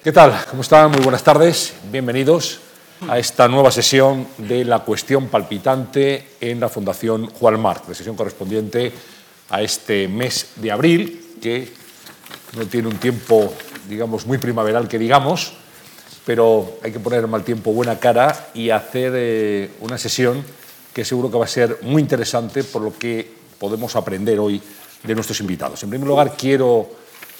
¿Qué tal? ¿Cómo están? Muy buenas tardes. Bienvenidos a esta nueva sesión de la cuestión palpitante en la Fundación Juan Marc, la sesión correspondiente a este mes de abril, que no tiene un tiempo, digamos, muy primaveral que digamos, pero hay que poner mal tiempo buena cara y hacer eh, una sesión que seguro que va a ser muy interesante por lo que podemos aprender hoy de nuestros invitados. En primer lugar, quiero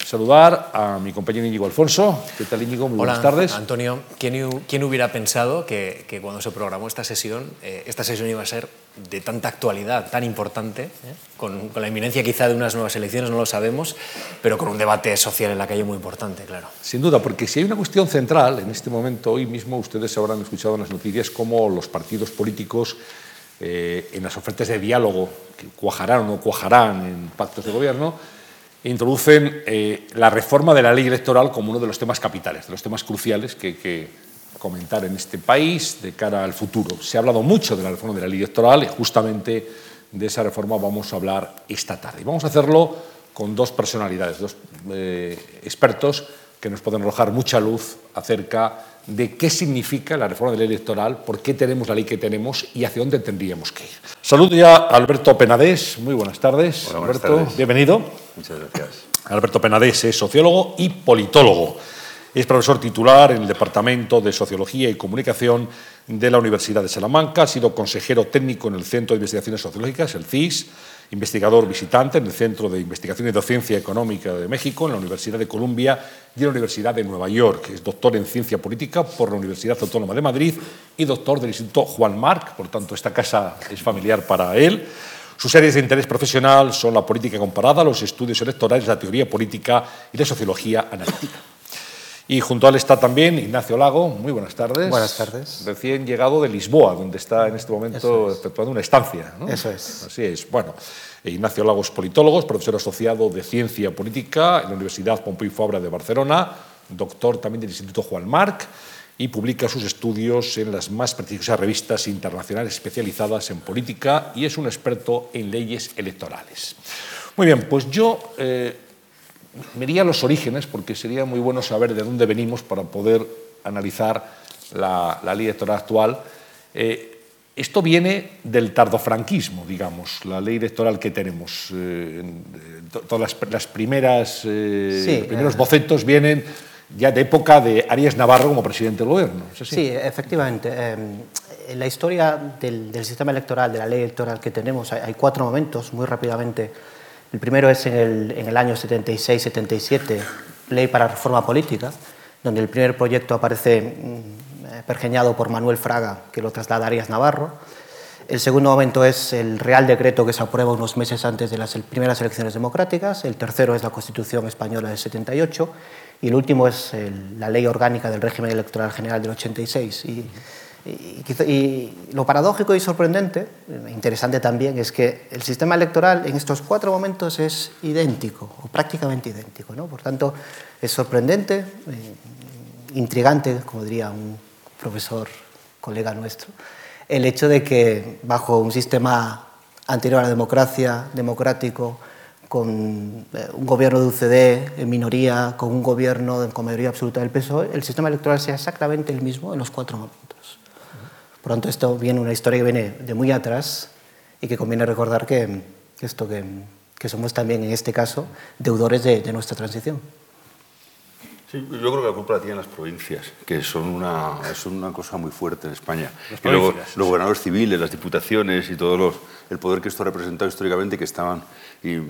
saludar a mi compañero Íñigo Alfonso. ¿Qué tal, Íñigo? Muy Hola, buenas tardes. Antonio, ¿quién, quién hubiera pensado que, que, cuando se programó esta sesión, eh, esta sesión iba a ser de tanta actualidad, tan importante, eh? con, con, la inminencia quizá de unas nuevas elecciones, no lo sabemos, pero con un debate social en la calle muy importante, claro. Sin duda, porque si hay una cuestión central en este momento, hoy mismo ustedes habrán escuchado en las noticias cómo los partidos políticos eh, en las ofertas de diálogo, que cuajarán o no cuajarán en pactos de gobierno, introducen eh, la reforma de la ley electoral como uno de los temas capitales, de los temas cruciales que hay que comentar en este país de cara al futuro. Se ha hablado mucho de la reforma de la ley electoral y justamente de esa reforma vamos a hablar esta tarde. Vamos a hacerlo con dos personalidades, dos eh, expertos que nos pueden arrojar mucha luz acerca de qué significa la reforma de la ley electoral, por qué tenemos la ley que tenemos y hacia dónde tendríamos que ir. Saludo ya a Alberto Penadés. Muy buenas tardes. Hola, buenas Alberto, tardes. bienvenido. Muchas gracias. Alberto Penadés es sociólogo y politólogo. Es profesor titular en el Departamento de Sociología y Comunicación de la Universidad de Salamanca. Ha sido consejero técnico en el Centro de Investigaciones Sociológicas, el CIS, investigador visitante en el Centro de Investigación y Docencia Económica de México, en la Universidad de Columbia y en la Universidad de Nueva York. Es doctor en Ciencia Política por la Universidad Autónoma de Madrid y doctor del Instituto Juan Marc, por tanto, esta casa es familiar para él. Sus áreas de interés profesional son la política comparada, los estudios electorales, la teoría política y la sociología analítica. Y junto a él está también Ignacio Lago. Muy buenas tardes. Buenas tardes. Recién llegado de Lisboa, donde está en este momento es. efectuando una estancia. ¿no? Eso es. Así es. Bueno, Ignacio Lago es politólogo, es profesor asociado de Ciencia Política en la Universidad Pompeu Fabra de Barcelona, doctor también del Instituto Juan Marc y publica sus estudios en las más prestigiosas revistas internacionales especializadas en política y es un experto en leyes electorales. Muy bien, pues yo eh, me iría a los orígenes porque sería muy bueno saber de dónde venimos para poder analizar la, la ley electoral actual. Eh, esto viene del tardofranquismo, digamos, la ley electoral que tenemos. Eh, todas las, las primeras, eh, Sí, los primeros eh. bocetos vienen ya de época de Arias Navarro como presidente del gobierno. ¿es así? Sí, efectivamente. Eh, en la historia del, del, sistema electoral, de la ley electoral que tenemos, hay, hay, cuatro momentos, muy rápidamente. El primero es en el, en el año 76-77, Ley para Reforma Política, donde el primer proyecto aparece mm, pergeñado por Manuel Fraga, que lo traslada a Arias Navarro. El segundo momento es el Real Decreto que se aprueba unos meses antes de las primeras elecciones democráticas. El tercero es la Constitución Española del 78. Y el último es el, la Ley Orgánica del Régimen Electoral General del 86. Y, y, lo paradójico y sorprendente, interesante también, es que el sistema electoral en estos cuatro momentos es idéntico, o prácticamente idéntico. ¿no? Por tanto, es sorprendente, eh, intrigante, como diría un profesor, colega nuestro, el hecho de que bajo un sistema anterior a la democracia, democrático, con eh, un gobierno de UCD en minoría, con un gobierno con mayoría absoluta del PSOE, el sistema electoral sea exactamente el mismo en los cuatro momentos. Por lo tanto, esto viene una historia que viene de muy atrás y que conviene recordar que, esto que, somos también, en este caso, deudores de, de nuestra transición. Sí, yo creo que la culpa la tienen las provincias, que son una, son una cosa muy fuerte en España. Y luego los gobernadores civiles, las diputaciones y todo los, el poder que esto ha representado históricamente, que estaban, y, eh,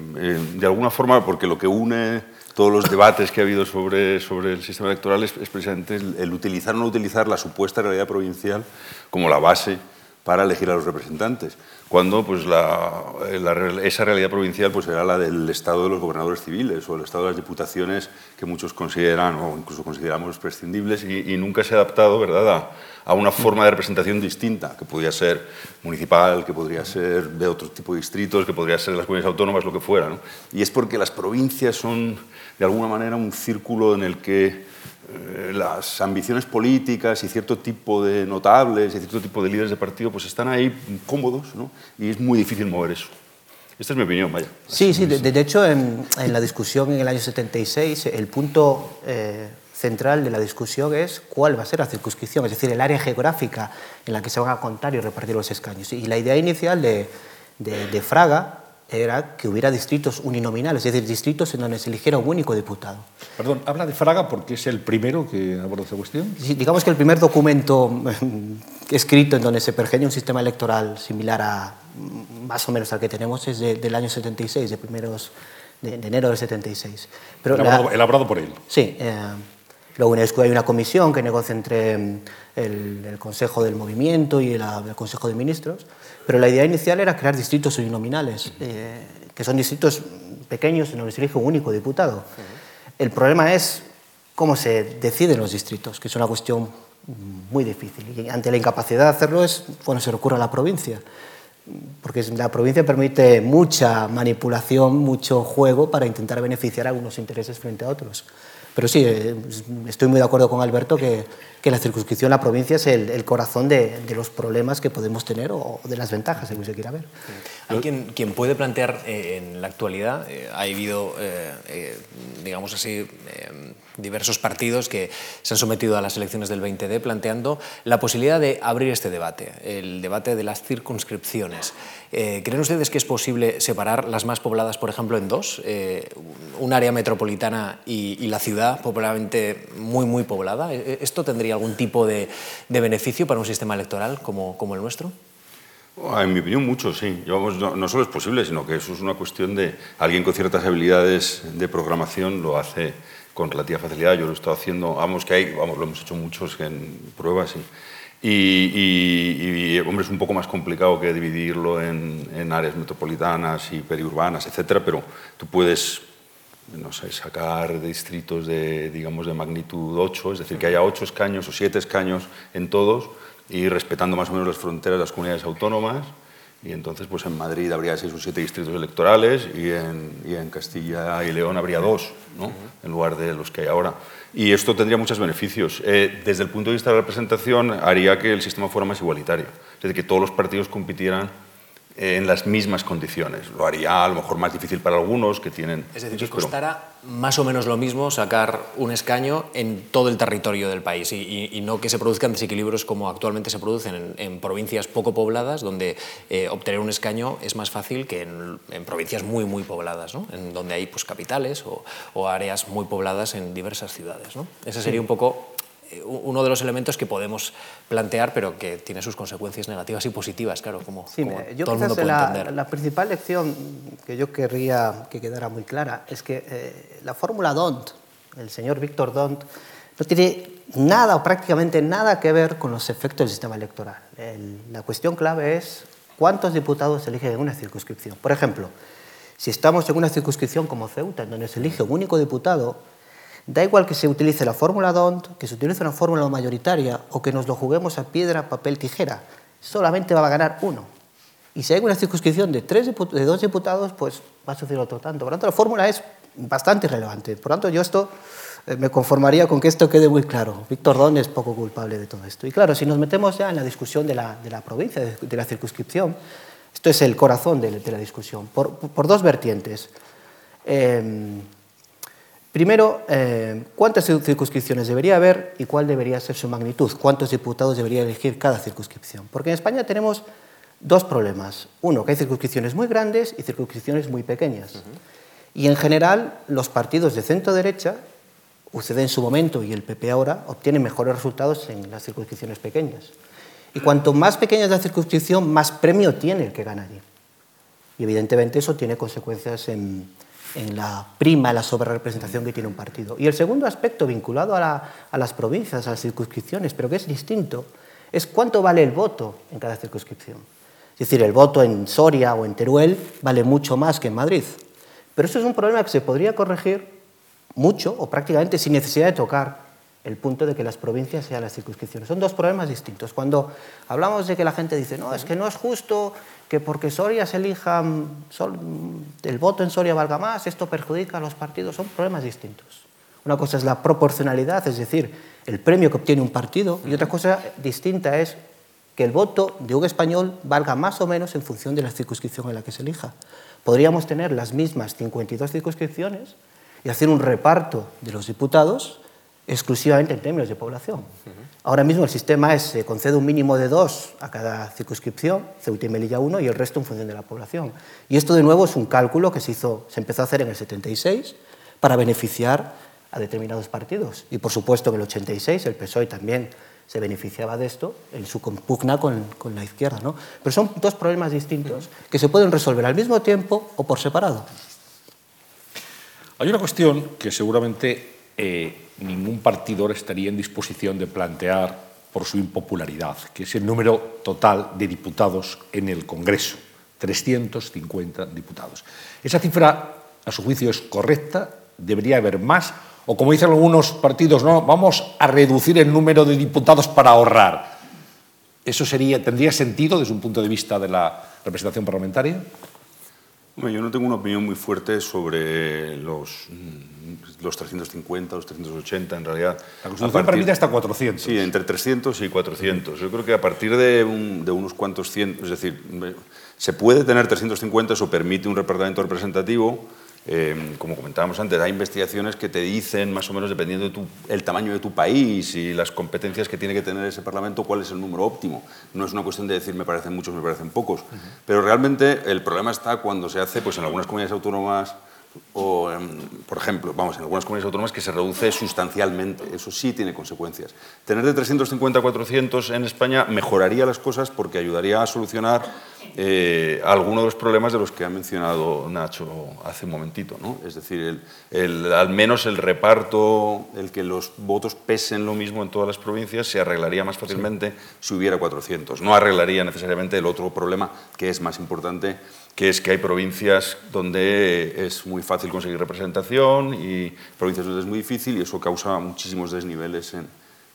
de alguna forma, porque lo que une todos los debates que ha habido sobre, sobre el sistema electoral es, es precisamente el, el, utilizar o no utilizar la supuesta realidad provincial como la base para elegir a los representantes, cuando pues, la, esa realidad provincial pues, era la del estado de los gobernadores civiles o el estado de las diputaciones que muchos consideran o incluso consideramos prescindibles y, y nunca se ha adaptado ¿verdad? A, una forma de representación distinta, que podría ser municipal, que podría ser de otro tipo de distritos, que podría ser las comunidades autónomas, lo que fuera. ¿no? Y es porque las provincias son de alguna manera un círculo en el que eh, las ambiciones políticas y cierto tipo de notables y cierto tipo de líderes de partido pues están ahí cómodos ¿no? y es muy difícil mover eso. Esta es mi opinión, vaya. Sí, sí, de, de hecho en, en, la discusión en el año 76 el punto eh, central de la discusión es cuál va a ser la circunscripción, es decir, el área geográfica en la que se van a contar y repartir los escaños. Y la idea inicial de, de, Fraga era que hubiera distritos uninominales, es decir, distritos en donde se eligiera un único diputado. Perdón, habla de Fraga porque es el primero que aborda esa cuestión. Sí, digamos que el primer documento escrito en donde se pergeña un sistema electoral similar a más o menos al que tenemos es del año 76, de primeros de, enero del 76. Pero elaborado, por él. Sí. Eh, Luego en hay una comisión que negocia entre mm, el, Consejo del Movimiento y el, Consejo de Ministros, pero la idea inicial era crear distritos uninominales, eh, que son distritos pequeños en donde se elige un único diputado. El problema es cómo se deciden los distritos, que es una cuestión muy difícil. Y ante la incapacidad de hacerlo es cuando se recurre a la provincia, porque la provincia permite mucha manipulación, mucho juego para intentar beneficiar a algunos intereses frente a otros. Pero sí, eh, estoy muy de acuerdo con Alberto que, que la circunscripción, la provincia, es el, el corazón de, de, los problemas que podemos tener o de las ventajas, según se quiera ver. Hay quien, quien puede plantear eh, en la actualidad, eh, ha habido, digamos así, diversos partidos que se han sometido a las elecciones del 20D planteando la posibilidad de abrir este debate, el debate de las circunscripciones. Eh, ¿Creen ustedes que es posible separar las más pobladas, por ejemplo, en dos? Eh, un área metropolitana y, la ciudad popularmente muy, muy poblada. ¿E-, ¿Esto tendría algún tipo de, beneficio para un sistema electoral como, como el nuestro? En mi opinión, mucho, sí. no, solo es posible, sino que eso es una cuestión de alguien con ciertas habilidades de programación lo hace con relativa facilidad. Yo lo he estado haciendo, vamos, que hay, vamos, lo hemos hecho muchos en pruebas y, y, hombre, es un poco más complicado que dividirlo en áreas metropolitanas y periurbanas, etcétera, pero tú puedes no sé, sacar distritos de, digamos, de magnitud 8, es decir, que haya 8 escaños o 7 escaños en todos y respetando más o menos las fronteras de las comunidades autónomas y entonces, pues en Madrid habría seis o siete distritos electorales y en, y en Castilla y León habría dos, ¿no? en lugar de los que hay ahora. Y esto tendría muchos beneficios. Eh, desde el punto de vista de la representación, haría que el sistema fuera más igualitario. Es decir, que todos los partidos compitieran en las mismas condiciones. Lo haría a lo mejor más difícil para algunos que tienen... Es decir, que costará más o menos lo mismo sacar un escaño en todo el territorio del país y, no que se produzcan desequilibrios como actualmente se producen en, provincias poco pobladas, donde eh, obtener un escaño es más fácil que en, provincias muy, muy pobladas, ¿no? en donde hay pues, capitales o, o, áreas muy pobladas en diversas ciudades. ¿no? Ese sería un poco uno de los elementos que podemos plantear, pero que tiene sus consecuencias negativas y positivas, claro, como, sí, yo todo el mundo puede la, entender. La principal lección que yo querría que quedara muy clara es que eh, la fórmula DONT, el señor Víctor DONT, no tiene nada o prácticamente nada que ver con los efectos del sistema electoral. la cuestión clave es cuántos diputados se eligen en una circunscripción. Por ejemplo, si estamos en una circunscripción como Ceuta, en donde se elige un único diputado, Da igual que se utilice la fórmula DONT, que se utilice una fórmula mayoritaria o que nos lo juguemos a piedra, papel, tijera, solamente va a ganar uno. Y si hay una circunscripción de, tres de dos diputados, pues va a suceder otro tanto. Por lo tanto, la fórmula es bastante relevante. Por lo tanto, yo esto eh, me conformaría con que esto quede muy claro. Víctor Don es poco culpable de todo esto. Y claro, si nos metemos ya en la discusión de la, de la provincia, de, la circunscripción, esto es el corazón de, la discusión, por, por dos vertientes. Eh, Primero, eh, ¿cuántas circunscripciones debería haber y cuál debería ser su magnitud? ¿Cuántos diputados debería elegir cada circunscripción? Porque en España tenemos dos problemas. Uno, que hay circunscripciones muy grandes y circunscripciones muy pequeñas. Y en general, los partidos de centro-derecha, UCD en su momento y el PP ahora, obtienen mejores resultados en las circunscripciones pequeñas. Y cuanto más pequeña es la circunscripción, más premio tiene el que gana allí. Y evidentemente eso tiene consecuencias en, en la prima, la sobrerepresentación que tiene un partido. Y el segundo aspecto vinculado a, las provincias, a las circunscripciones, pero que es distinto, es cuánto vale el voto en cada circunscripción. Es decir, el voto en Soria o en Teruel vale mucho más que en Madrid. Pero eso es un problema que se podría corregir mucho o prácticamente sin necesidad de tocar el punto de que las provincias sean las circunscripciones. Son dos problemas distintos. Cuando hablamos de que la gente dice, no, es que no es justo que porque Soria se elija, el voto en Soria valga más, esto perjudica a los partidos, son problemas distintos. Una cosa es la proporcionalidad, es decir, el premio que obtiene un partido, y otra cosa distinta es que el voto de un español valga más o menos en función de la circunscripción en la que se elija. Podríamos tener las mismas 52 circunscripciones y hacer un reparto de los diputados exclusivamente en términos de población. Ahora mismo el sistema es, se concede un mínimo de dos a cada circunscripción, Ceuta y Melilla uno, y el resto en función de la población. Y esto de nuevo es un cálculo que se, hizo, se empezó a hacer en el 76 para beneficiar a determinados partidos. Y por supuesto en el 86 el PSOE también se beneficiaba de esto en su compugna con, con la izquierda. ¿no? Pero son dos problemas distintos que se pueden resolver al mismo tiempo o por separado. Hay una cuestión que seguramente eh, ningún partidor estaría en disposición de plantear por su impopularidad, que es el número total de diputados en el Congreso, 350 diputados. Esa cifra, a su juicio, es correcta, debería haber más, o como dicen algunos partidos, no, vamos a reducir el número de diputados para ahorrar. ¿Eso sería, tendría sentido desde un punto de vista de la representación parlamentaria? Yo no tengo una opinión muy fuerte sobre los, mm, los 350, los 380, en realidad. La Constitución permite hasta 400. Sí, entre 300 y 400. Yo creo que a partir de, de unos cuantos cientos, es decir, se puede tener 350, eso permite un departamento representativo, Em, como comentábamos antes, hay investigaciones que te dicen, más o menos dependiendo del tamaño de tu país y las competencias que tiene que tener ese Parlamento, cuál es el número óptimo. No es una cuestión de decir me parecen muchos, me parecen pocos. Pero realmente el problema está cuando se hace pues, en algunas comunidades autónomas o, por ejemplo, vamos, en algunas comunidades autónomas que se reduce sustancialmente. Eso sí tiene consecuencias. Tener de 350 a 400 en España mejoraría las cosas porque ayudaría a solucionar eh, algunos de los problemas de los que ha mencionado Nacho hace un momentito. ¿no? Es decir, el, al menos el reparto, el que los votos pesen lo mismo en todas las provincias, se arreglaría más fácilmente si hubiera 400. No arreglaría necesariamente el otro problema, que es más importante, que es que hay provincias donde es muy fácil conseguir representación y provincias donde es muy difícil y eso causa muchísimos desniveles en,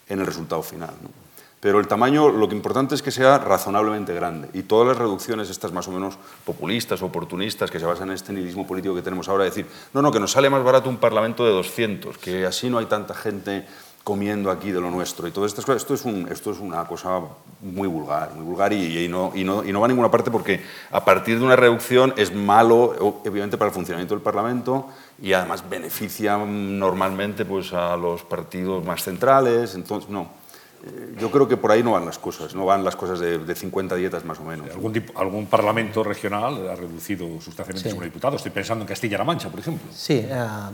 en el resultado final. ¿no? Pero el tamaño, lo que importante es que sea razonablemente grande. Y todas las reducciones, estas más o menos populistas oportunistas, que se basan en este nihilismo político que tenemos ahora, decir, no, no, que nos sale más barato un parlamento de 200, que así no hay tanta gente comiendo aquí de lo nuestro. Y todas estas cosas, esto es, un, esto es una cosa muy vulgar, muy vulgar y, no, y, no, y no va a ninguna parte porque a partir de una reducción es malo, obviamente, para el funcionamiento del Parlamento y además beneficia normalmente pues, a los partidos más centrales. Entonces, no. Eh, yo creo que por ahí no van las cosas, no van las cosas de, de 50 dietas más o menos. ¿Algún, ¿Algún, parlamento regional ha reducido sustancialmente sí. su diputado? Estoy pensando en Castilla-La Mancha, por ejemplo. Sí, uh,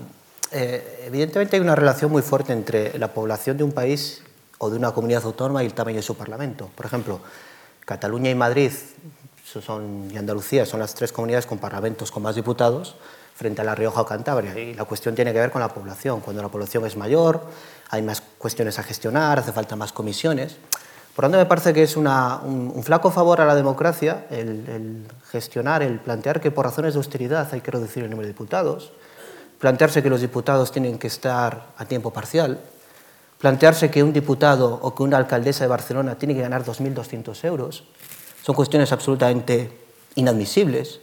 eh, evidentemente hay una relación muy fuerte entre la población de un país o de una comunidad autónoma y el tamaño de su parlamento. Por ejemplo, Cataluña y Madrid son, y Andalucía son las tres comunidades con parlamentos con más diputados frente a La Rioja o Cantabria. Y la cuestión tiene que ver con la población. Cuando la población es mayor, hay más cuestiones a gestionar, hace falta más comisiones. Por lo tanto, me parece que es una, un, un, flaco favor a la democracia el, el, gestionar, el plantear que por razones de austeridad hay que reducir el número de diputados, plantearse que los diputados tienen que estar a tiempo parcial, plantearse que un diputado o que una alcaldesa de Barcelona tiene que ganar 2.200 euros. Son cuestiones absolutamente inadmisibles.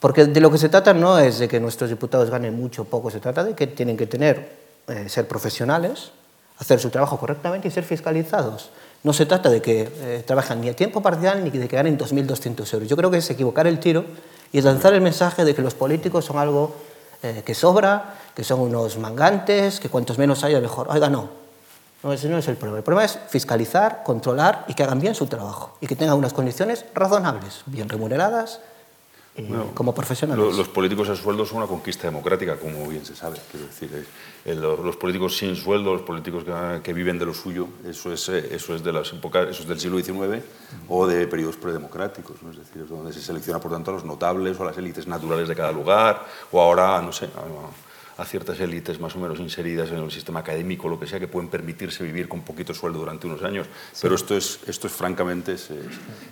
Porque de lo que se trata no es de que nuestros diputados ganen mucho o poco, se trata de que tienen que tener, eh, ser profesionales, hacer su trabajo correctamente y ser fiscalizados. No se trata de que eh, trabajen ni a tiempo parcial ni de que ganen 2.200 euros. Yo creo que es equivocar el tiro y lanzar el mensaje de que los políticos son algo eh, que sobra, que son unos mangantes, que cuantos menos haya mejor. Oiga, no. No, ese no es el problema. El problema es fiscalizar, controlar y que hagan bien su trabajo y que tengan unas condiciones razonables, bien remuneradas, bueno, como profesionales. Lo, los políticos a sueldo son una conquista democrática, como bien se sabe. Quiero decir, eh, los, los, políticos sin sueldo, los políticos que, que, viven de lo suyo, eso es, eh, eso es de las épocas, eso es del siglo XIX uh -huh. o de periodos predemocráticos, ¿no? es decir, es donde se selecciona por tanto a los notables o a las élites naturales de cada lugar, o ahora, no sé, a, a ciertas élites más o menos inseridas en el sistema académico, lo que sea, que pueden permitirse vivir con poquito sueldo durante unos años. Sí. Pero esto es, esto es francamente, es,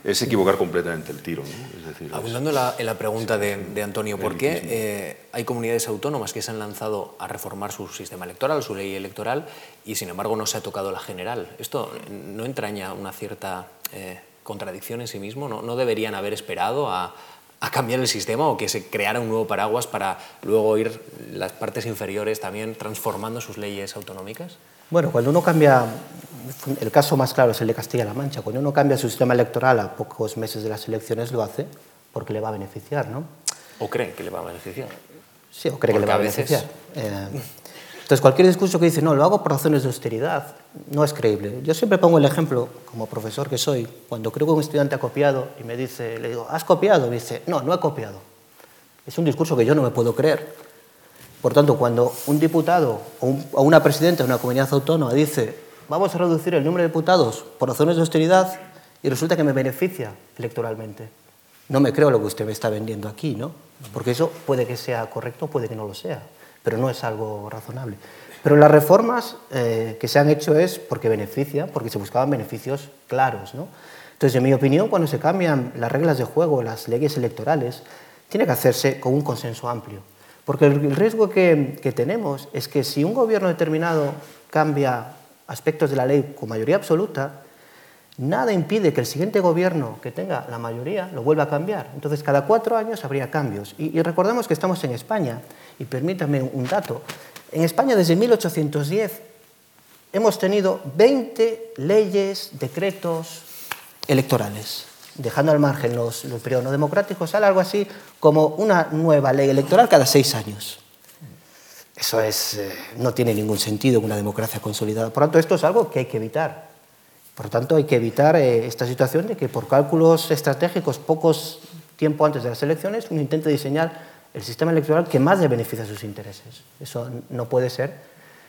es equivocar completamente el tiro. ¿no? Es decir, Abundando es, la, en la pregunta de, de Antonio, ¿por qué eh, hay comunidades autónomas que se han lanzado a reformar su sistema electoral, su ley electoral, y sin embargo no se ha tocado la general? ¿Esto no entraña una cierta eh, contradicción en sí mismo? ¿No, ¿No deberían haber esperado a a cambiar el sistema o que se creara un nuevo paraguas para luego ir las partes inferiores también transformando sus leyes autonómicas? Bueno, cuando uno cambia, el caso más claro es el de Castilla-La Mancha, cuando uno cambia su sistema electoral a pocos meses de las elecciones lo hace porque le va a beneficiar, ¿no? ¿O cree que le va a beneficiar? Sí, o cree porque que le va a, beneficiar. Eh, Entonces, cualquier discurso que dice, no, lo hago por razones de austeridad, no es creíble. Yo siempre pongo el ejemplo, como profesor que soy, cuando creo que un estudiante ha copiado y me dice, le digo, ¿has copiado? Me dice, no, no he copiado. Es un discurso que yo no me puedo creer. Por tanto, cuando un diputado o, una presidenta de una comunidad autónoma dice, vamos a reducir el número de diputados por razones de austeridad y resulta que me beneficia electoralmente, no me creo lo que usted me está vendiendo aquí, ¿no? Porque eso puede que sea correcto, puede que no lo sea pero no es algo razonable. Pero las reformas eh, que se han hecho es porque beneficia, porque se buscaban beneficios claros. ¿no? Entonces, en mi opinión, cuando se cambian las reglas de juego, las leyes electorales, tiene que hacerse con un consenso amplio. Porque el riesgo que, tenemos es que si un gobierno determinado cambia aspectos de la ley con mayoría absoluta, nada impide que el siguiente gobierno que tenga la mayoría lo vuelva a cambiar. Entonces, cada cuatro años habría cambios. Y, y recordemos que estamos en España y permítame un dato. En España desde 1810 hemos tenido 20 leyes, decretos electorales, dejando al margen los, los periodos no democráticos, sale algo así como una nueva ley electoral cada seis años. Eso es, eh, no tiene ningún sentido en una democracia consolidada. Por lo tanto, esto es algo que hay que evitar. Por lo tanto, hay que evitar eh, esta situación de que por cálculos estratégicos, pocos tiempo antes de las elecciones, uno intente diseñar el sistema electoral que más le beneficia a sus intereses. Eso no puede ser.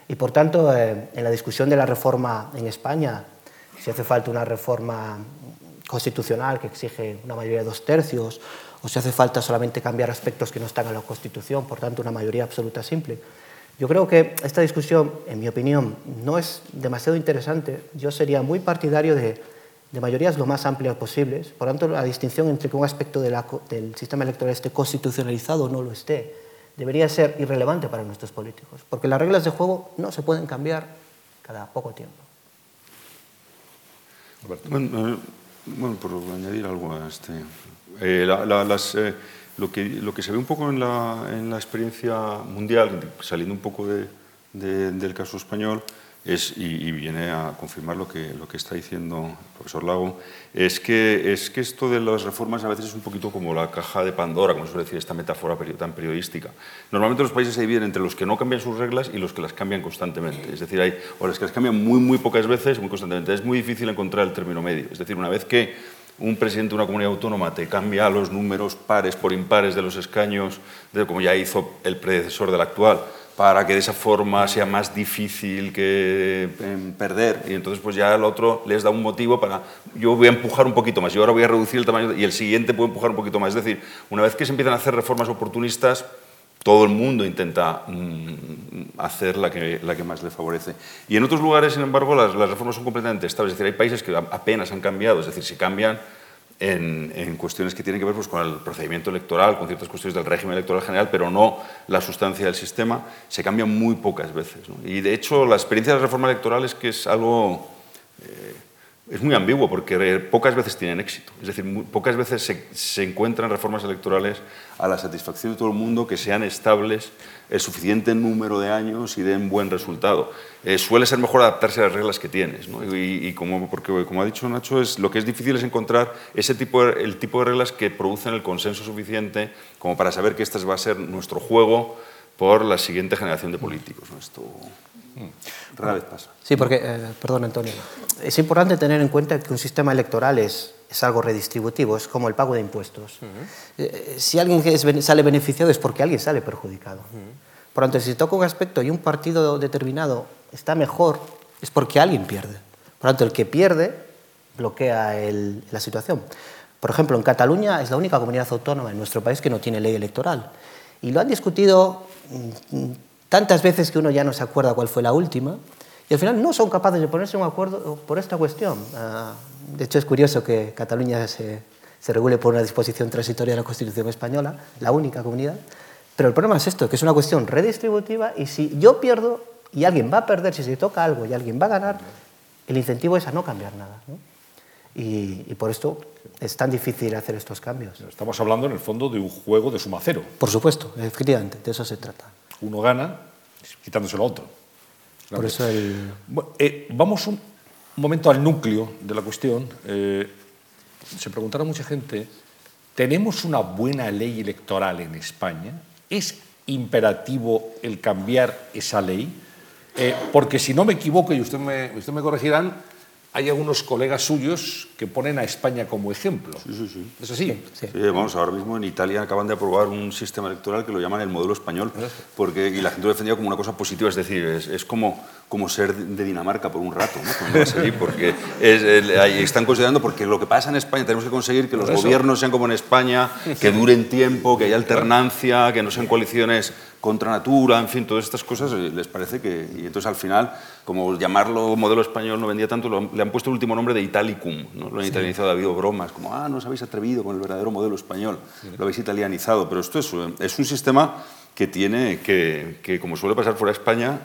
Y por tanto, eh, en la discusión de la reforma en España, si hace falta una reforma constitucional que exige una mayoría de dos tercios, o si hace falta solamente cambiar aspectos que no están en la Constitución, por tanto, una mayoría absoluta simple. Yo creo que esta discusión, en mi opinión, no es demasiado interesante. Yo sería muy partidario de de mayorías lo más amplias posibles. Por tanto, la distinción entre que un aspecto de la, del sistema electoral esté constitucionalizado o no lo esté debería ser irrelevante para nuestros políticos, porque las reglas de juego no se pueden cambiar cada poco tiempo. Bueno, eh, por añadir algo a este. Eh, las, eh, lo, que, lo que se ve un poco en la, en la experiencia mundial, saliendo un poco de, del caso español, es, y, viene a confirmar lo que, lo que está diciendo el profesor Lago, es que, es que esto de las reformas a veces es un poquito como la caja de Pandora, como suele decir esta metáfora tan periodística. Normalmente los países se dividen entre los que no cambian sus reglas y los que las cambian constantemente. Es decir, hay, o las que las cambian muy, muy pocas veces, muy constantemente. Es muy difícil encontrar el término medio. Es decir, una vez que un presidente de una comunidad autónoma te cambia los números pares por impares de los escaños, como ya hizo el predecesor del actual, para que de esa forma sea más difícil que em, perder. Y entonces pues ya al otro les da un motivo para, yo voy a empujar un poquito más, yo ahora voy a reducir el tamaño y el siguiente puede empujar un poquito más. Es decir, una vez que se empiezan a hacer reformas oportunistas, todo el mundo intenta mm, hacer la que, la que más le favorece. Y en otros lugares, sin embargo, las, las reformas son completamente estables. Es decir, hay países que apenas han cambiado, es decir, si cambian en, cuestiones que tienen que ver pues, con el procedimiento electoral, con ciertas cuestiones del régimen electoral general, pero no la sustancia del sistema, se cambian muy pocas veces. Y de hecho, la experiencia de la reforma electoral es que es algo... Eh, es muy ambiguo porque pocas veces tienen éxito. Es decir, pocas veces se, se, encuentran reformas electorales a la satisfacción de todo el mundo que sean estables el suficiente número de años y den buen resultado. Eh, suele ser mejor adaptarse a las reglas que tienes. ¿no? Y, como, porque, como ha dicho Nacho, es, lo que es difícil es encontrar ese tipo de, el tipo de reglas que producen el consenso suficiente como para saber que este va a ser nuestro juego por la siguiente generación de políticos. ¿no? Esto rara vez pasa. Sí, porque, eh, perdón Antonio, es importante tener en cuenta que un sistema electoral es, es algo redistributivo, es como el pago de impuestos. Eh, si alguien sale beneficiado es porque alguien sale perjudicado. Por lo tanto, si toca un aspecto y un partido determinado está mejor, es porque alguien pierde. Por lo tanto, el que pierde bloquea la situación. Por ejemplo, en Cataluña es la única comunidad autónoma en nuestro país que no tiene ley electoral. Y lo han discutido mm, tantas veces que uno ya no se acuerda cuál fue la última. Y al final no son capaces de ponerse un acuerdo por esta cuestión. Ah, de hecho, es curioso que Cataluña se, se regule por una disposición transitoria de la Constitución española, la única comunidad. Pero el problema es esto, que es una cuestión redistributiva y si yo pierdo y alguien va a perder, si se toca algo y alguien va a ganar, el incentivo es a no cambiar nada. Y, por esto es tan difícil hacer estos cambios. Estamos hablando en el fondo de un juego de suma cero. Por supuesto, efectivamente, de eso se trata. Uno gana quitándose lo otro. Por eso el... Eh, vamos un momento al núcleo de la cuestión. Eh, se preguntará mucha gente, ¿tenemos una buena ley electoral en España? ¿Es imperativo el cambiar esa ley? Eh, porque si no me equivoco, y usted me, usted me corregirán, hay algunos colegas suyos que ponen a España como ejemplo. Sí, sí, sí. ¿Es así? Sí. vamos, ahora mismo en Italia acaban de aprobar un sistema electoral que lo llaman el modelo español, porque, y la gente lo defendía como una cosa positiva, es decir, es, es como, como ser de Dinamarca por un rato, ¿no? porque están considerando, porque lo que pasa en España, tenemos que conseguir que los gobiernos sean como en España, que duren tiempo, que haya alternancia, que no sean coaliciones contra natura, en fin, todas estas cosas eh, les parece que... Y entonces al final, como llamarlo modelo español no vendía tanto, le han puesto el último nombre de Italicum, ¿no? lo han italianizado, ha habido bromas, como, ah, no os habéis atrevido con el verdadero modelo español, lo habéis italianizado, pero esto es, es un sistema que tiene, que, que, como suele pasar fuera de España,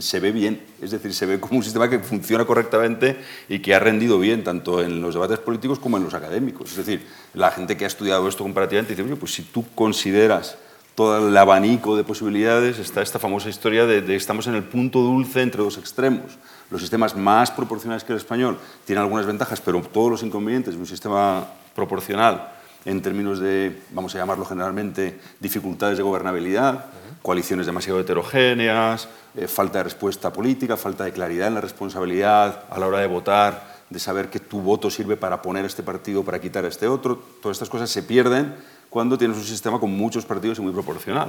se ve bien, es decir, se ve como un sistema que funciona correctamente y que ha rendido bien tanto en los debates políticos como en los académicos. Es decir, la gente que ha estudiado esto comparativamente dice, oye, pues si tú consideras todo el abanico de posibilidades, está esta famosa historia de, que estamos en el punto dulce entre dos extremos. Los sistemas más proporcionales que el español tienen algunas ventajas, pero todos los inconvenientes de un sistema proporcional en términos de, vamos a llamarlo generalmente, dificultades de gobernabilidad, coaliciones demasiado heterogéneas, eh, falta de respuesta política, falta de claridad en la responsabilidad a la hora de votar, de saber que tu voto sirve para poner este partido, para quitar a este otro. Todas estas cosas se pierden cuando tienes un sistema con muchos partidos y muy proporcional.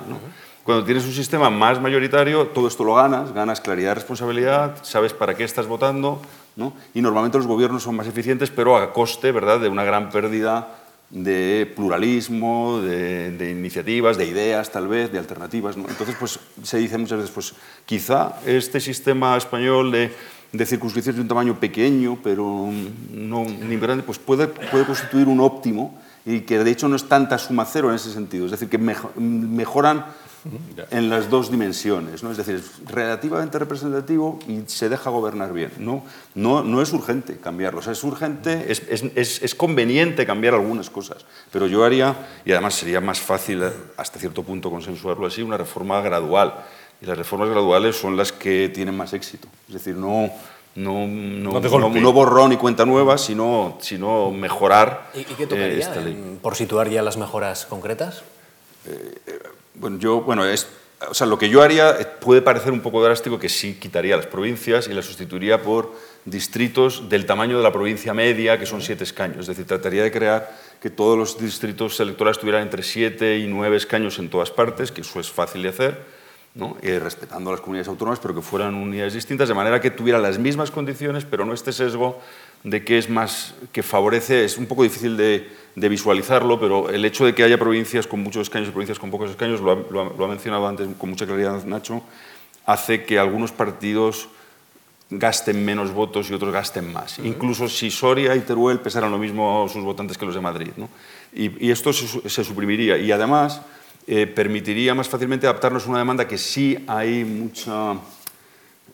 Cuando tienes un sistema más mayoritario, todo esto lo ganas, ganas claridad, responsabilidad, sabes para qué estás votando, y normalmente los gobiernos son más eficientes, pero a coste ¿verdad? de una gran pérdida de pluralismo, de, iniciativas, de ideas tal vez, de alternativas. Entonces, pues se dice muchas veces, pues quizá este sistema español de, de circunscripciones de un tamaño pequeño, pero no ni grande, pues puede, puede constituir un óptimo y que de hecho no es tanta suma cero en ese sentido, es decir, que mejoran en las dos dimensiones, ¿no? es decir, es relativamente representativo y se deja gobernar bien. No, no, no es urgente cambiarlo, o sea, es urgente, es, es, es, conveniente cambiar algunas cosas, pero yo haría, y además sería más fácil hasta cierto punto consensuarlo así, una reforma gradual. Y las reformas graduales son las que tienen más éxito. Es decir, no, no, no, no, borrón y cuenta nueva, sino, sino mejorar ¿Y, qué tocaría esta ley. por situar ya las mejoras concretas? Eh, eh, bueno, yo, bueno, es, o sea, lo que yo haría eh, puede parecer un poco drástico que sí quitaría las provincias y las sustituiría por distritos del tamaño de la provincia media, que son siete escaños. Es decir, trataría de crear que todos los distritos electorales tuvieran entre siete y nueve escaños en todas partes, que eso es fácil de hacer ¿no? Eh, respetando las comunidades autónomas, pero que fueran unidades distintas, de manera que tuvieran las mismas condiciones, pero no este sesgo de que es más, que favorece, es un poco difícil de, visualizarlo, pero el hecho de que haya provincias con muchos escaños y provincias con pocos escaños, lo ha, mencionado antes con mucha claridad Nacho, hace que algunos partidos gasten menos votos y otros gasten más. Incluso si Soria y Teruel pesaran lo mismo sus votantes que los de Madrid. Y, esto se, se, suprimiría. Y además, eh, permitiría más fácilmente adaptarnos a una demanda que sí hay mucha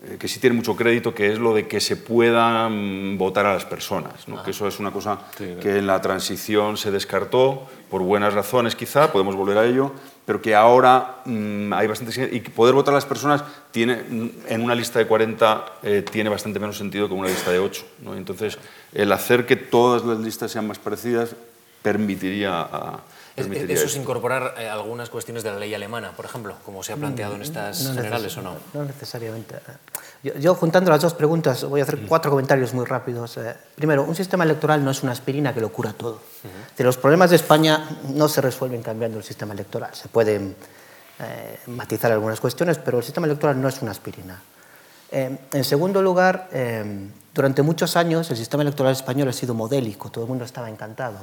eh, que sí tiene mucho crédito, que es lo de que se puedan votar a las personas, ¿no? que eso es una cosa que en la transición se descartó, por buenas razones quizá, podemos volver a ello, pero que ahora mm, hay bastante... Y poder votar a las personas tiene, en una lista de 40 eh, tiene bastante menos sentido que una lista de 8. ¿no? Entonces, el hacer que todas las listas sean más parecidas permitiría... A, ¿Eso es incorporar eh, algunas cuestiones de la ley alemana, por ejemplo, como se ha planteado en estas generales o no? No necesariamente. Yo, juntando las dos preguntas, voy a hacer cuatro comentarios muy rápidos. Eh, primero, un sistema electoral no es una aspirina que lo cura todo. De los problemas de España no se resuelven cambiando el sistema electoral. Se pueden eh, matizar algunas cuestiones, pero el sistema electoral no es una aspirina. en segundo lugar, durante muchos años el sistema electoral español ha sido modélico, todo el mundo estaba encantado.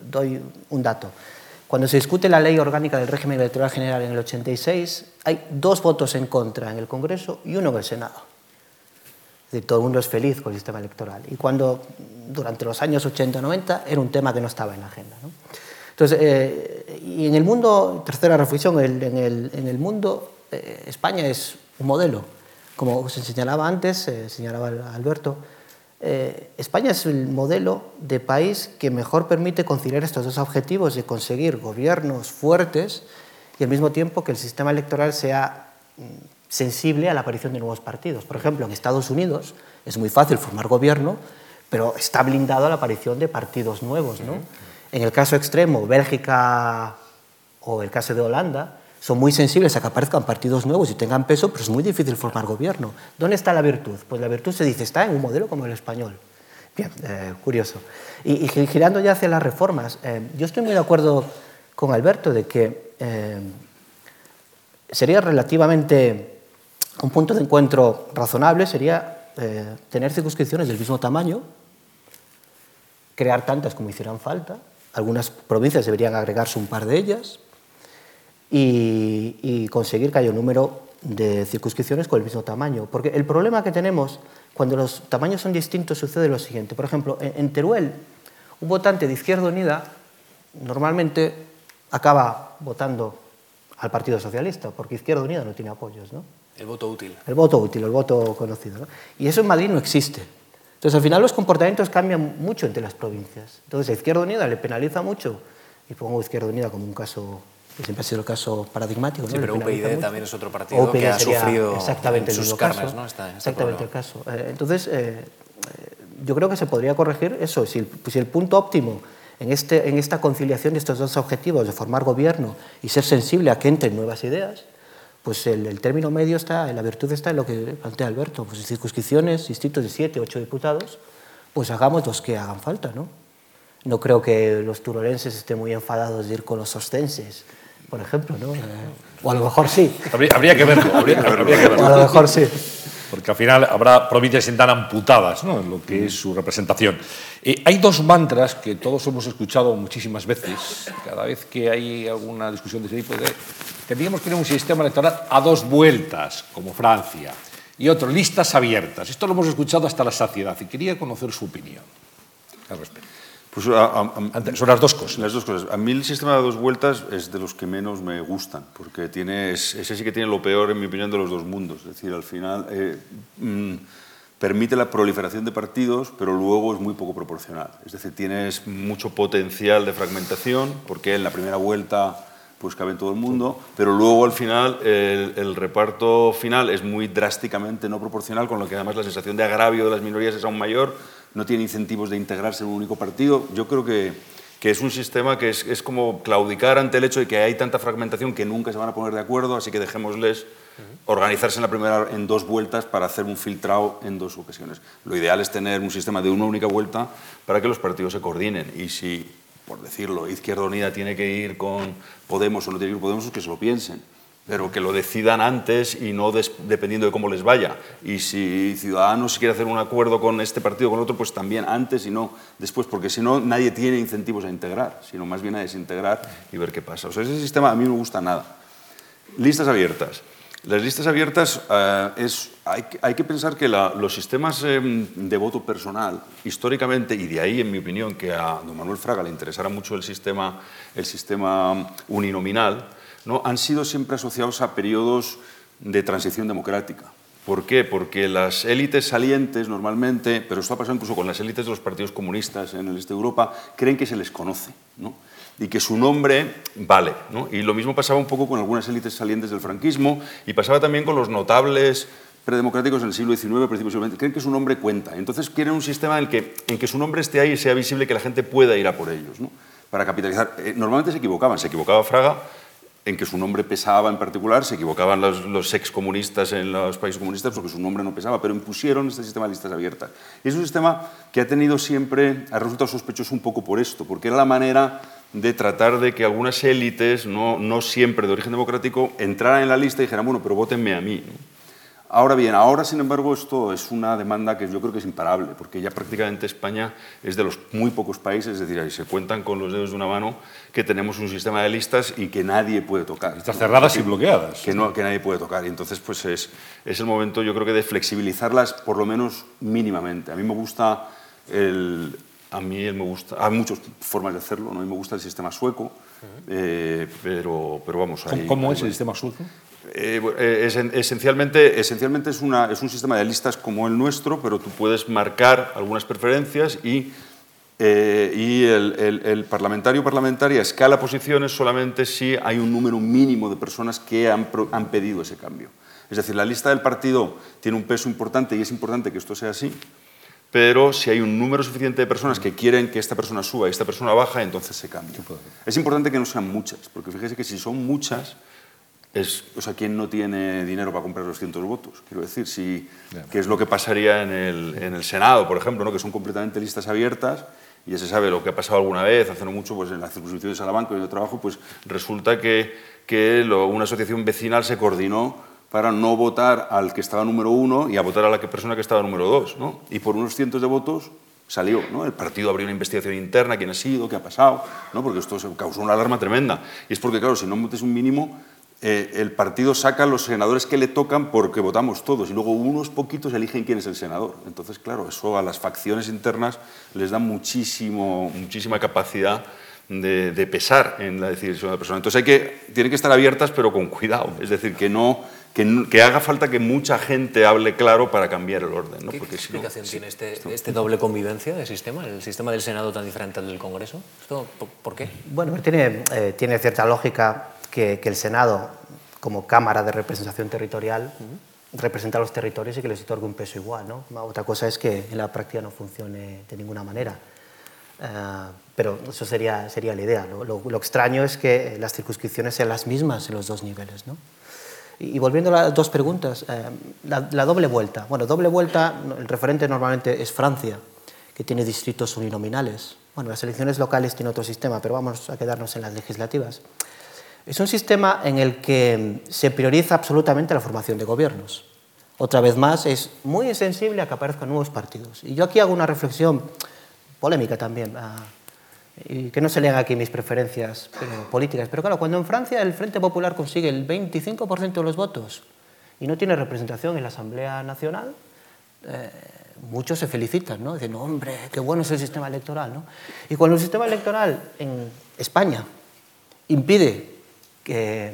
doy un dato. Cuando se discute la ley orgánica del régimen electoral general en el 86, hay dos votos en contra en el Congreso y uno en el Senado. Es decir, todo el mundo es feliz con el sistema electoral. Y cuando, durante los años 80-90, era un tema que no estaba en la agenda. Entonces, eh, y en el mundo, tercera reflexión, en el, en el mundo, eh, España es un modelo. Como se señalaba antes, se señalaba Alberto, eh, España es el modelo de país que mejor permite conciliar estos dos objetivos de conseguir gobiernos fuertes y al mismo tiempo que el sistema electoral sea mm, sensible a la aparición de nuevos partidos. Por ejemplo, en Estados Unidos es muy fácil formar gobierno, pero está blindado a la aparición de partidos nuevos. En el caso extremo, Bélgica o el caso de Holanda, son muy sensibles a que aparezcan partidos nuevos y tengan peso, pero es muy difícil formar gobierno. ¿Dónde está la virtud? Pues la virtud se dice, está en un modelo como el español. Bien, eh, curioso. Y, girando ya hacia las reformas, eh, yo estoy muy de acuerdo con Alberto de que eh, sería relativamente un punto de encuentro razonable, sería tener circunscripciones del mismo tamaño, crear tantas como hicieran falta, algunas provincias deberían agregarse un par de ellas, y, conseguir que haya un número de circunscripciones con el mismo tamaño. Porque el problema que tenemos cuando los tamaños son distintos sucede lo siguiente. Por ejemplo, en, Teruel, un votante de Izquierda Unida normalmente acaba votando al Partido Socialista, porque Izquierda Unida no tiene apoyos. ¿no? El voto útil. El voto útil, el voto conocido. Y eso en Madrid no existe. Entonces, al final los comportamientos cambian mucho entre las provincias. Entonces, a Izquierda Unida le penaliza mucho, y pongo Izquierda Unida como un caso que siempre ha sido el caso paradigmático. Sí, pero UPyD también es otro partido que ha sufrido exactamente en sus el carnes, ¿no? exactamente el caso. Eh, entonces, eh, yo creo que se podría corregir eso. Si el, si el punto óptimo en, este, en esta conciliación de estos dos objetivos, de formar gobierno y ser sensible a que entren nuevas ideas, pues el, el, término medio está, la virtud está en lo que plantea Alberto, pues circunscripciones, distritos de siete, ocho diputados, pues hagamos los que hagan falta, ¿no? No creo que los turolenses estén muy enfadados de ir con los ostenses por ejemplo, ¿no? O a lo mejor sí. Habría, que verlo, habría, que verlo. O a lo mejor sí. Porque al final habrá provincias tan amputadas ¿no? en lo que es su representación. Eh, hay dos mantras que todos hemos escuchado muchísimas veces, cada vez que hay alguna discusión de ese tipo, de, tendríamos que tener un sistema electoral a dos vueltas, como Francia, y otro, listas abiertas. Esto lo hemos escuchado hasta la saciedad y quería conocer su opinión al respecto. Pues son las dos cosas. Las dos cosas. A mí el sistema de dos vueltas es de los que menos me gustan, porque tiene, ese sí que tiene lo peor, en mi opinión, de los dos mundos. Es decir, al final eh, mm, permite la proliferación de partidos, pero luego es muy poco proporcional. Es decir, tienes mucho potencial de fragmentación, porque en la primera vuelta pues cabe en todo el mundo, pero luego al final el, el, reparto final es muy drásticamente no proporcional, con lo que además la sensación de agravio de las minorías es aún mayor no tiene incentivos de integrarse en un único partido. Yo creo que, que es un sistema que es, es, como claudicar ante el hecho de que hay tanta fragmentación que nunca se van a poner de acuerdo, así que dejémosles organizarse en la primera en dos vueltas para hacer un filtrado en dos ocasiones. Lo ideal es tener un sistema de una única vuelta para que los partidos se coordinen y si, por decirlo, Izquierda Unida tiene que ir con Podemos o no tiene que ir con Podemos, que se lo piensen pero que lo decidan antes y no dependiendo de cómo les vaya. Y si Ciudadanos quiere hacer un acuerdo con este partido o con otro, pues también antes y no después, porque si no, nadie tiene incentivos a integrar, sino más bien a desintegrar y ver qué pasa. O sea, ese sistema a mí no me gusta nada. Listas abiertas. Las listas abiertas eh, es, hay, que pensar que los sistemas em, de voto personal, históricamente, y de ahí, en mi opinión, que a don Manuel Fraga le interesara mucho el sistema, el sistema uninominal, ¿no? han sido siempre asociados a periodos de transición democrática. ¿Por qué? Porque las élites salientes normalmente, pero esto ha pasado incluso con las élites de los partidos comunistas en el este de Europa, creen que se les conoce ¿no? y que su nombre vale. ¿no? Y lo mismo pasaba un poco con algunas élites salientes del franquismo y pasaba también con los notables predemocráticos en el siglo XIX, principios del creen que su nombre cuenta. Entonces quieren un sistema en el que, en que su nombre esté ahí y sea visible, que la gente pueda ir a por ellos, ¿no? para capitalizar. Eh, normalmente se equivocaban, se equivocaba Fraga en que su nombre pesaba en particular, se equivocaban los, excomunistas en los países comunistas porque su nombre no pesaba, pero impusieron este sistema de listas abiertas. Y es un sistema que ha tenido siempre, ha resultado sospechoso un poco por esto, porque era la manera de tratar de que algunas élites, no siempre de origen democrático, entraran en la lista y dijeran, bueno, pero votenme a mí. Ahora bien, ahora sin embargo esto es una demanda que yo creo que es imparable, porque ya prácticamente España es de los muy pocos países, es decir, ahí se cuentan con los dedos de una mano que tenemos un sistema de listas y que nadie puede tocar. Estas cerradas y bloqueadas. Que, no, que nadie puede tocar. Y entonces pues es, es el momento yo creo que de flexibilizarlas por lo menos mínimamente. A mí me gusta el, a mí me gusta, hay muchas formas de hacerlo, ¿no? a mí me gusta el sistema sueco, eh, pero, pero vamos a ¿Cómo es el sistema sueco? Eh, eh, esencialmente, esencialmente es, una, es, un sistema de listas como el nuestro, pero tú puedes marcar algunas preferencias y, eh, y el, el, parlamentario o parlamentaria escala posiciones solamente si hay un número mínimo de personas que han, han pedido ese cambio. Es decir, la lista del partido tiene un peso importante y es importante que esto sea así, pero si hay un número suficiente de personas que quieren que esta persona suba y esta persona baja, entonces se cambia. Es importante que no sean muchas, porque fíjese que si son muchas, es, o sea, ¿quién no tiene dinero para comprar los cientos votos? Quiero decir, si, ¿qué es lo que pasaría en el, en el Senado, por ejemplo, ¿no? que son completamente listas abiertas y ya se sabe lo que ha pasado alguna vez, hace no mucho, pues en la circunscripción de Salamanca y de trabajo, pues resulta que, que una asociación vecinal se coordinó para no votar al que estaba número uno y a votar a la persona que estaba número dos. ¿no? Y por unos cientos de votos salió. ¿no? El partido abrió una investigación interna, quién ha sido, qué ha pasado, ¿no? porque esto causó una alarma tremenda. Y es porque, claro, si no metes un mínimo, eh, el partido saca los senadores que le tocan porque votamos todos y luego unos poquitos eligen quién es el senador. Entonces, claro, eso a las facciones internas les da muchísimo, muchísima capacidad de, pesar en la decisión de la persona. Entonces, hay que, tienen que estar abiertas, pero con cuidado. Es decir, que no que, haga falta que mucha gente hable claro para cambiar el orden. ¿no? ¿Qué, explicación tiene este, este, doble convivencia de sistema, el sistema del Senado tan diferente al del Congreso? ¿Esto, ¿Por qué? Bueno, tiene, eh, tiene cierta lógica que, el Senado, como Cámara de Representación Territorial, representa a los territorios y que les otorgue un peso igual. ¿no? Otra cosa es que en la práctica no funcione de ninguna manera. Eh, pero eso sería, sería la idea. Lo, lo, extraño es que las circunscripciones sean las mismas en los dos niveles. ¿no? Y, volviendo a las dos preguntas, eh, la, la, doble vuelta. Bueno, doble vuelta, el referente normalmente es Francia, que tiene distritos uninominales. Bueno, las elecciones locales tienen otro sistema, pero vamos a quedarnos en las legislativas. Es un sistema en el que se prioriza absolutamente la formación de gobiernos. Otra vez más, es muy insensible a que aparezcan nuevos partidos. Y yo aquí hago una reflexión polémica también, y que no se lean aquí mis preferencias eh, políticas. Pero claro, cuando en Francia el Frente Popular consigue el 25% de los votos y no tiene representación en la Asamblea Nacional, eh, muchos se felicitan, ¿no? Dicen, hombre, qué bueno es el sistema electoral, ¿no? Y cuando el sistema electoral en España impide que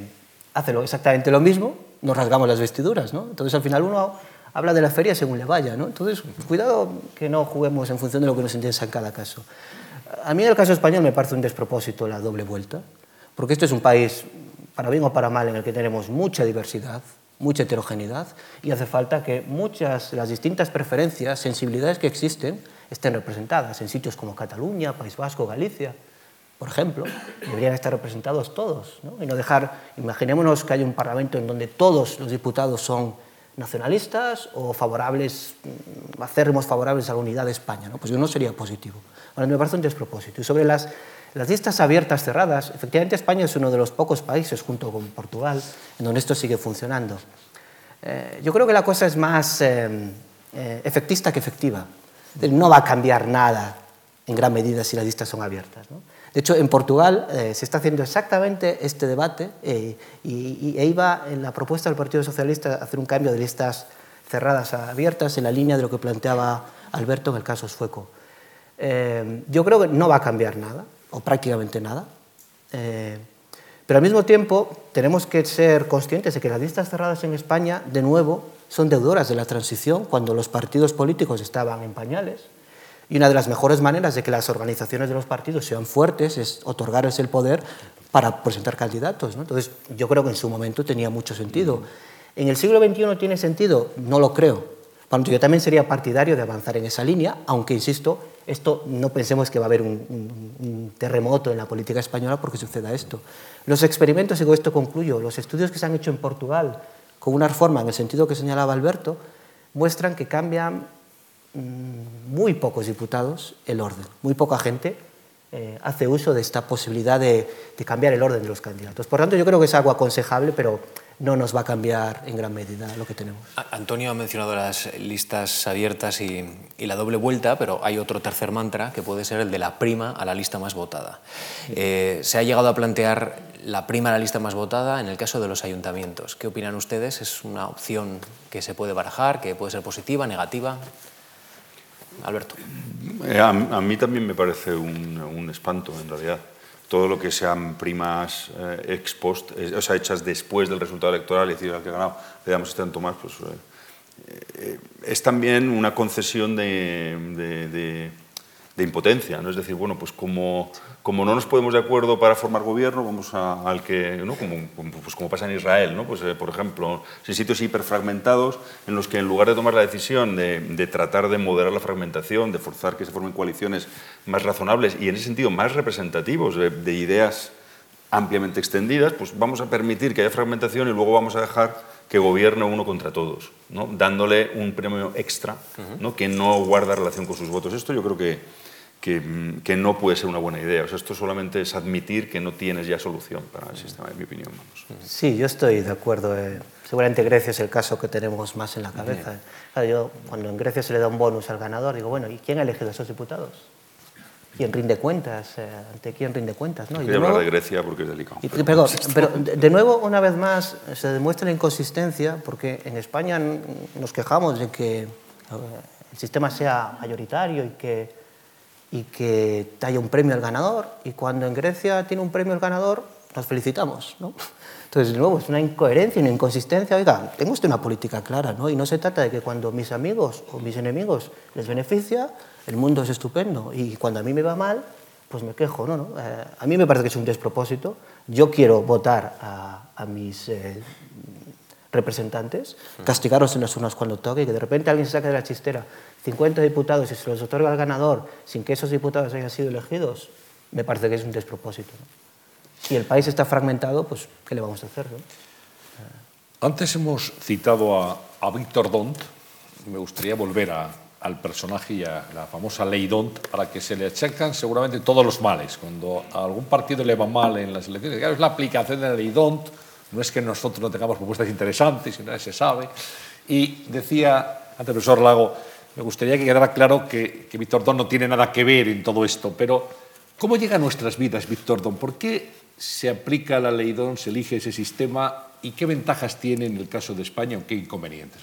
hace exactamente lo mismo, nos rasgamos las vestiduras, ¿no? Entonces al final uno habla de la feria según le vaya, ¿no? Entonces cuidado que no juguemos en función de lo que nos interesa en cada caso. A mí en el caso español me parece un despropósito la doble vuelta, porque esto es un país, para bien o para mal, en el que tenemos mucha diversidad, mucha heterogeneidad, y hace falta que muchas, las distintas preferencias, sensibilidades que existen, estén representadas en sitios como Cataluña, País Vasco, Galicia por ejemplo, deberían estar representados todos. ¿no? Y no dejar, imaginémonos que hay un parlamento en donde todos los diputados son nacionalistas o favorables, mm, acérrimos favorables a la unidad de España. Pues yo no sería positivo. Ahora, me parece un despropósito. Y sobre las, las listas abiertas, cerradas, efectivamente España es uno de los pocos países, junto con Portugal, en donde esto sigue funcionando. Eh, yo creo que la cosa es más eh, eh, efectista que efectiva. No va a cambiar nada en gran medida si las listas son abiertas. De hecho, en Portugal eh, se está haciendo exactamente este debate eh, y, e iba en la propuesta del Partido Socialista hacer un cambio de listas cerradas a abiertas en la línea de lo que planteaba Alberto en el caso sueco. Eh, yo creo que no va a cambiar nada, o prácticamente nada, pero al mismo tiempo tenemos que ser conscientes de que las listas cerradas en España, de nuevo, son deudoras de la transición cuando los partidos políticos estaban en pañales y una de las mejores maneras de que las organizaciones de los partidos sean fuertes es otorgarles el poder para presentar candidatos. ¿no? Entonces, yo creo que en su momento tenía mucho sentido. ¿En el siglo XXI tiene sentido? No lo creo. Por yo también sería partidario de avanzar en esa línea, aunque, insisto, esto no pensemos que va a haber un, un, terremoto en la política española porque suceda esto. Los experimentos, y con esto concluyo, los estudios que se han hecho en Portugal con una reforma en el sentido que señalaba Alberto, muestran que cambian Mm, muy pocos diputados el orden, muy poca gente eh, hace uso de esta posibilidad de, cambiar el orden de los candidatos. Por tanto, yo creo que es algo aconsejable, pero no nos va a cambiar en gran medida lo que tenemos. Antonio ha mencionado las listas abiertas y, la doble vuelta, pero hay otro tercer mantra que puede ser el de la prima a la lista más votada. Eh, se ha llegado a plantear la prima a la lista más votada en el caso de los ayuntamientos. ¿Qué opinan ustedes? ¿Es una opción que se puede barajar, que puede ser positiva, negativa? Alberto. Eh, a, mí también me parece un, espanto, en realidad. Todo lo que sean primas eh, ex post, o sea, hechas después del resultado electoral y decir al que ha ganado le damos este tanto más, pues eh, es también una concesión de impotencia. ¿no? Es decir, bueno, pues como como no nos podemos de acuerdo para formar gobierno, vamos al que, ¿no? como, pues como pasa en Israel, ¿no? pues, eh, por ejemplo, en sitios hiperfragmentados en los que en lugar de tomar la decisión de, tratar de moderar la fragmentación, de forzar que se formen coaliciones más razonables y en ese sentido más representativos de, ideas ampliamente extendidas, pues vamos a permitir que haya fragmentación y luego vamos a dejar que gobierne uno contra todos, ¿no? dándole un premio extra ¿no? que no guarda relación con sus votos. Esto yo creo que, que, no puede ser una buena idea. O sea, esto solamente es admitir que no tienes ya solución para el sistema, en mi opinión. Sí, yo estoy de acuerdo. Eh. Seguramente Grecia es el caso que tenemos más en la cabeza. yo, cuando en Grecia se le da un bonus al ganador, digo, bueno, ¿y quién ha elegido a esos diputados? quién rinde cuentas, eh, ante quién rinde cuentas. ¿no? Y de hablar de Grecia porque es delicado. pero, pero, de nuevo, una vez más, se demuestra la inconsistencia porque en España nos quejamos de que eh, el sistema sea mayoritario y que, y que haya un premio al ganador, y cuando en Grecia tiene un premio al ganador, nos felicitamos. ¿no? Entonces, de nuevo, es una incoherencia, una inconsistencia. Oiga, tengo usted una política clara, ¿no? Y no se trata de que cuando mis amigos o mis enemigos les beneficia, el mundo es estupendo y cuando a mí me va mal, pues me quejo. No, no. Eh, a mí me parece que es un despropósito. Yo quiero votar a, a mis eh, representantes, castigarlos en las urnas cuando toque y que de repente alguien se saque de la chistera 50 diputados y se los otorga al ganador sin que esos diputados hayan sido elegidos, me parece que es un despropósito. Si el país está fragmentado, pues ¿qué le vamos a hacer? Antes hemos citado a, a Víctor Dont, me gustaría volver a, al personaje y a la famosa ley DONT para que se le achacan seguramente todos los males. Cuando a algún partido le va mal en las elecciones, claro, es la aplicación de la ley DONT, no es que nosotros no tengamos propuestas interesantes, sino que se sabe. Y decía antes el profesor Lago, me gustaría que quedara claro que, que Víctor Don no tiene nada que ver en todo esto, pero ¿cómo llega a nuestras vidas Víctor Don? ¿Por qué se aplica la ley DONT, se elige ese sistema y qué ventajas tiene en el caso de España o qué inconvenientes?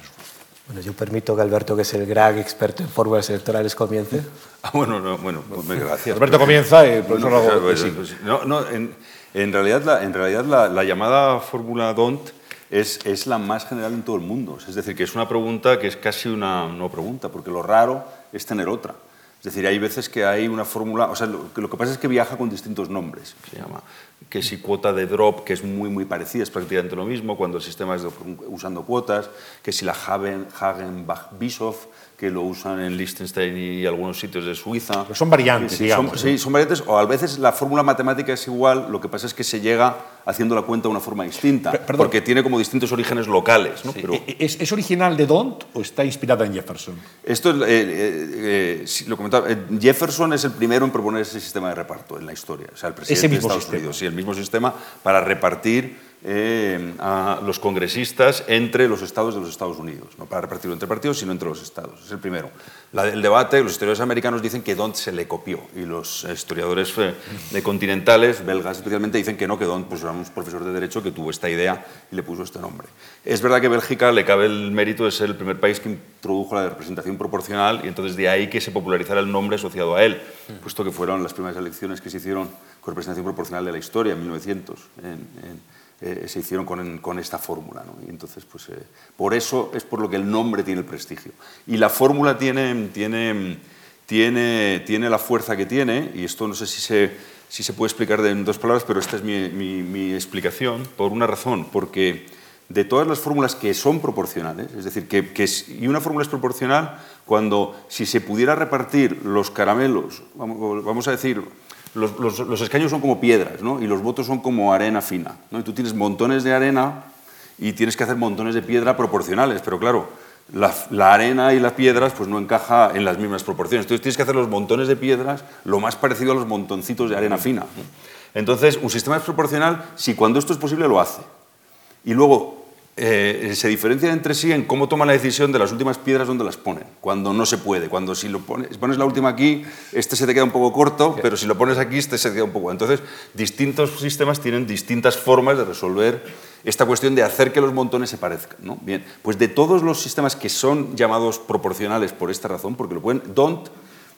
Bueno, yo permito que Alberto, que es el gran experto en fórmulas electorales, comience. Ah, bueno, no, bueno pues gracias. Alberto comienza y profesor no, pues, pues, no, no, en, en, realidad, la, en realidad la, la llamada fórmula DONT es, es, la más general en todo el mundo. Es decir, que es una pregunta que es casi una no pregunta, porque lo raro es tener otra. Es decir, hay veces que hay una fórmula, o sea, lo, lo, que pasa es que viaja con distintos nombres, se llama que si cuota de drop, que es muy, muy parecida, es prácticamente lo mismo cuando el sistema es de, usando cuotas, que si la Hagen-Bach-Bischoff, que lo usan en Liechtenstein y algunos sitios de Suiza. Pero son variantes, sí, digamos. Son, sí, son variantes, o a veces la fórmula matemática es igual, lo que pasa es que se llega haciendo la cuenta de una forma distinta, Perdón. porque tiene como distintos orígenes locales. ¿no? Sí. Pero, ¿Es, ¿Es, original de Dont o está inspirada en Jefferson? Esto, eh, eh, eh, lo comentaba, eh, Jefferson es el primero en proponer ese sistema de reparto en la historia, o sea, el presidente ese mismo de Estados sistema. Unidos, sí, el mismo sistema para repartir eh, a los congresistas entre los estados de los Estados Unidos, no para repartirlo entre partidos, sino entre los estados. Es el primero. La, el debate, los historiadores americanos dicen que Dont se le copió y los historiadores eh, continentales, belgas especialmente, dicen que no, que Dont pues, era un profesor de derecho que tuvo esta idea y le puso este nombre. Es verdad que Bélgica le cabe el mérito de ser el primer país que introdujo la representación proporcional y entonces de ahí que se popularizara el nombre asociado a él, puesto que fueron las primeras elecciones que se hicieron con representación proporcional de la historia en 1900. En, en, eh, se hicieron con, con esta fórmula. ¿no? Y entonces, pues, eh, por eso es por lo que el nombre tiene el prestigio. Y la fórmula tiene, tiene, tiene, tiene la fuerza que tiene, y esto no sé si se, si se puede explicar en dos palabras, pero esta es mi, mi, mi explicación, por una razón, porque de todas las fórmulas que son proporcionales, es decir, que, que y una fórmula es proporcional cuando si se pudiera repartir los caramelos, vamos, vamos a decir, los, escaños son como piedras ¿no? y los votos son como arena fina. ¿no? Y tú tienes montones de arena y tienes que hacer montones de piedra proporcionales, pero claro, la, arena y las piedras pues no encaja en las mismas proporciones. Entonces tienes que hacer los montones de piedras lo más parecido a los montoncitos de arena fina. Entonces, un sistema es proporcional si cuando esto es posible lo hace. Y luego, eh, se diferencian entre sí en cómo toman la decisión de las últimas piedras donde las ponen, cuando no se puede, cuando si lo pones, pones la última aquí, este se te queda un poco corto, pero si lo pones aquí, este se te queda un poco. Entonces, distintos sistemas tienen distintas formas de resolver esta cuestión de hacer que los montones se parezcan. ¿no? Bien, pues de todos los sistemas que son llamados proporcionales por esta razón, porque lo pueden, DONT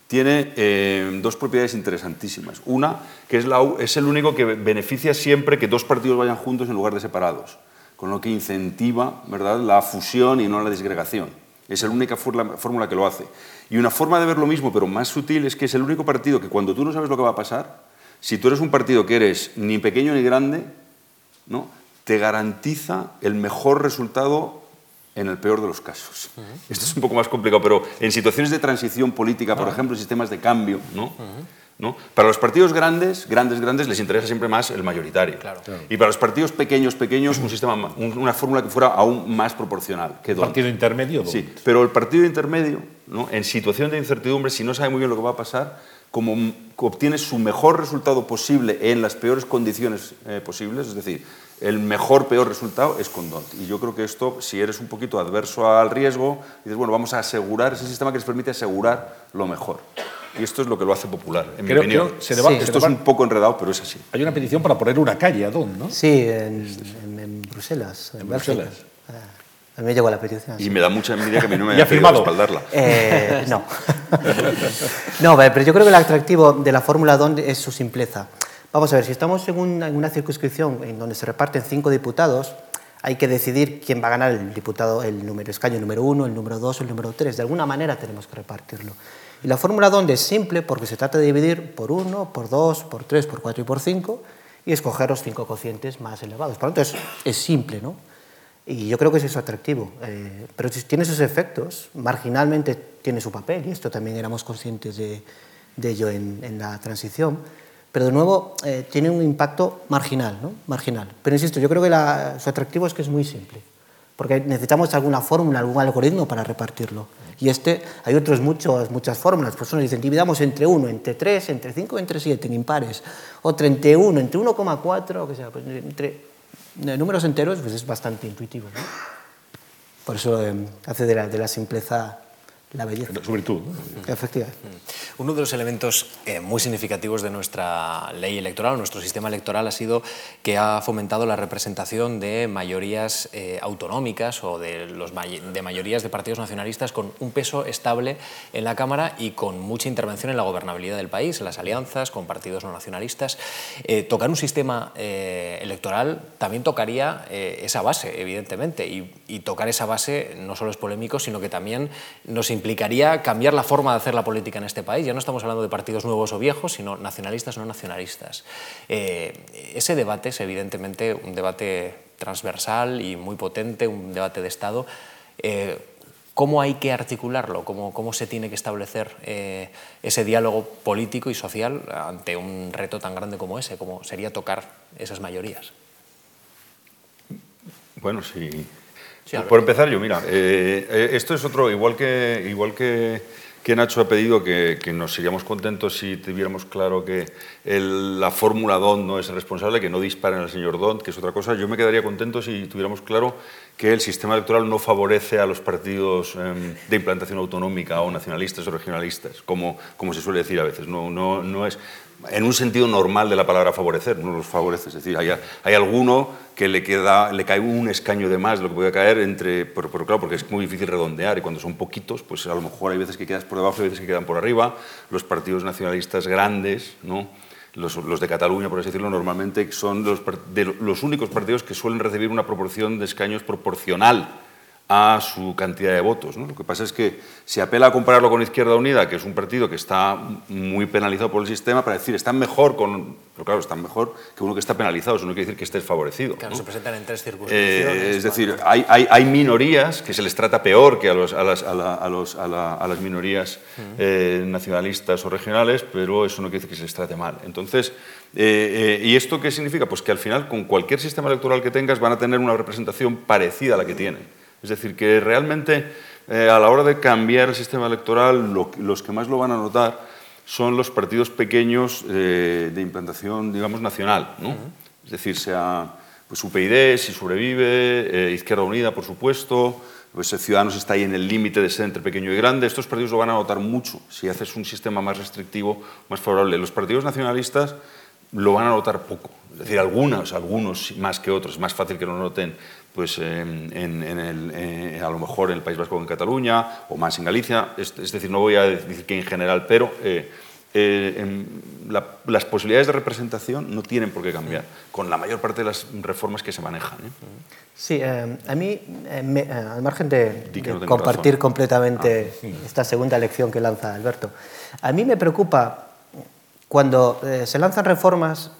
tiene eh, dos propiedades interesantísimas. Una, que es, la, es el único que beneficia siempre que dos partidos vayan juntos en lugar de separados con lo que incentiva ¿verdad? la fusión y no la disgregación. Es la única fórmula que lo hace. Y una forma de ver lo mismo, pero más sutil, es que es el único partido que cuando tú no sabes lo que va a pasar, si tú eres un partido que eres ni pequeño ni grande, ¿no? te garantiza el mejor resultado en el peor de los casos. Uh -huh. Esto es un poco más complicado, pero en situaciones de transición política, por uh -huh. ejemplo, en sistemas de cambio, ¿no? Uh -huh ¿no? Para los partidos grandes, grandes, grandes, les interesa siempre más el mayoritario. Claro. Y para los partidos pequeños, pequeños, un sistema, ma- un- una fórmula que fuera aún más proporcional. Que D'Hondt. partido intermedio. Sí, pero el partido intermedio, ¿no? en situación de incertidumbre, si no sabe muy bien lo que va a pasar, como obtiene su mejor resultado posible en las peores condiciones eh, posibles, es decir, el mejor, peor resultado es con D'Hondt. Y yo creo que esto, si eres un poquito adverso al riesgo, dices, bueno, vamos a asegurar, ese sistema que les permite asegurar lo mejor. Y esto es lo que lo hace popular, en Creo- mi opinión. creo se deba- Sí. se Esto es deba- un poco enredado, pero es así. Hay una petición para poner una calle a Don, ¿no? Sí, en, en- en Bruselas. En, En. Bruselas. Ah, a mí me llegó la petición. Y sí. me da mucha envidia que a mí no me ¿Y ha haya firmado? respaldarla. Eh, no. no, pero yo creo que el atractivo de la Fórmula DON es su simpleza. Vamos a ver, si estamos en una, en una circunscripción en donde se reparten cinco diputados, hay que decidir quién va a ganar el diputado, el número escaño número uno, el número dos o el número tres. De alguna manera tenemos que repartirlo. Y la fórmula DON es simple porque se trata de dividir por uno, por dos, por tres, por cuatro y por cinco y escoger los cinco cocientes más elevados. Por lo tanto, es, simple, ¿no? Y yo creo que es eso atractivo. Eh, pero tiene sus efectos, marginalmente tiene su papel, y esto también éramos conscientes de, de ello en, en la transición. Pero de nuevo, eh, tiene un impacto marginal, ¿no? Marginal. Pero insisto, yo creo que la- su atractivo es que es muy simple. Porque necesitamos alguna fórmula, algún algoritmo para repartirlo. Y este, hay otros muchos, muchas fórmulas. Uno dicen, dividamos entre 1, entre 3, entre 5, entre 7, en impares. Otra entre 1, entre 1,4, o que sea. Pues entre números enteros, pues es bastante intuitivo. ¿no? Por eso eh, hace de la, de la simpleza la belleza. Su virtud. ¿no? Efectivamente. Uno de los elementos eh, muy significativos de nuestra ley electoral, nuestro sistema electoral, ha sido que ha fomentado la representación de mayorías eh, autonómicas o de, los may- de mayorías de partidos nacionalistas con un peso estable en la Cámara y con mucha intervención en la gobernabilidad del país, en las alianzas con partidos no nacionalistas. Eh, tocar un sistema eh, electoral también tocaría eh, esa base, evidentemente, y, y tocar esa base no solo es polémico, sino que también nos implicaría cambiar la forma de hacer la política en este país. Ya no estamos hablando de partidos nuevos o viejos, sino nacionalistas o no nacionalistas. Eh, ese debate es evidentemente un debate transversal y muy potente, un debate de Estado. Eh, ¿Cómo hay que articularlo? ¿Cómo, cómo se tiene que establecer eh, ese diálogo político y social ante un reto tan grande como ese, como sería tocar esas mayorías? Bueno, sí. Sí, Por- Alberto. Por empezar, yo, mira, eh, eh, esto es otro, igual que, igual que, que Nacho ha pedido que, que nos seríamos contentos si tuviéramos claro que el- la fórmula DONT no es el responsable, que no disparen al señor DONT, que es otra cosa. Yo me quedaría contento si tuviéramos claro que el sistema electoral no favorece a los partidos em, de implantación autonómica o nacionalistas o regionalistas, como, como se suele decir a veces. No, no, no es en un sentido normal de la palabra favorecer, no los favorece. Es decir, hay, hay alguno que le, queda, le cae un escaño de más de lo que puede caer entre, pero, claro, porque es muy difícil redondear y cuando son poquitos, pues a lo mejor hay veces que quedas por debajo y veces que quedan por arriba. Los partidos nacionalistas grandes, ¿no? Los, los de Cataluña, por así decirlo, normalmente son los, de los únicos partidos que suelen recibir una proporción de escaños proporcional a su cantidad de votos. ¿no? Lo que pasa es que se apela a compararlo con Izquierda Unida, que es un partido que está muy penalizado por el sistema, para decir, están mejor con... Pero claro, están mejor que uno que está penalizado, eso no quiere decir que estés favorecido. Claro, ¿no? se presentan en tres circunstancias. Eh, es decir, hay, hay, hay minorías que se les trata peor que a, los, a, las, a, la- a los- a la- a las minorías eh, nacionalistas o regionales, pero eso no quiere decir que se les trate mal. Entonces, eh, ¿y esto qué significa? Pues que al final, con cualquier sistema electoral que tengas, van a tener una representación parecida a la que tienen. Es decir, que realmente eh, a la hora de cambiar el sistema electoral, lo- los que más lo van a notar son los partidos pequeños eh, de implantación, digamos, nacional. ¿no? Es decir, sea pues, UPyD, si sobrevive, eh, Izquierda Unida, por supuesto, pues, Ciudadanos está ahí en el límite de ser entre pequeño y grande. Estos partidos lo van a notar mucho si haces un sistema más restrictivo, más favorable. Los partidos nacionalistas lo van a notar poco. Es decir, algunos, algunos más que otros. Es más fácil que lo noten pues, en, en- en el, eh, a lo mejor en el País Vasco o en Cataluña, o más en Galicia. Es, es decir, no voy a decir que en general, pero eh, eh, en la- las posibilidades de representación no tienen por qué cambiar, con la mayor parte de las reformas que se manejan. Sí, a mí, me- al margen de, compartir razón. completamente esta segunda lección que lanza Alberto, a mí me preocupa cuando se lanzan reformas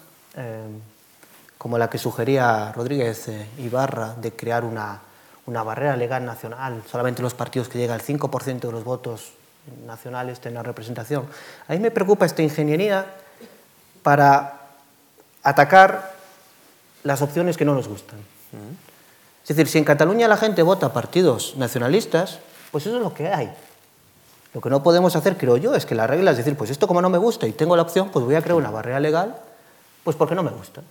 como la que sugería Rodríguez eh, Ibarra de crear una, una barrera legal nacional, solamente los partidos que llegan al 5% de los votos nacionales tengan representación. A mí me preocupa esta ingeniería para atacar las opciones que no nos gustan. Es decir, si en Cataluña la gente vota partidos nacionalistas, pues eso es lo que hay. Lo que no podemos hacer, creo yo, es que la regla es decir, pues esto como no me gusta y tengo la opción, pues voy a crear una barrera legal, pues porque no me gusta.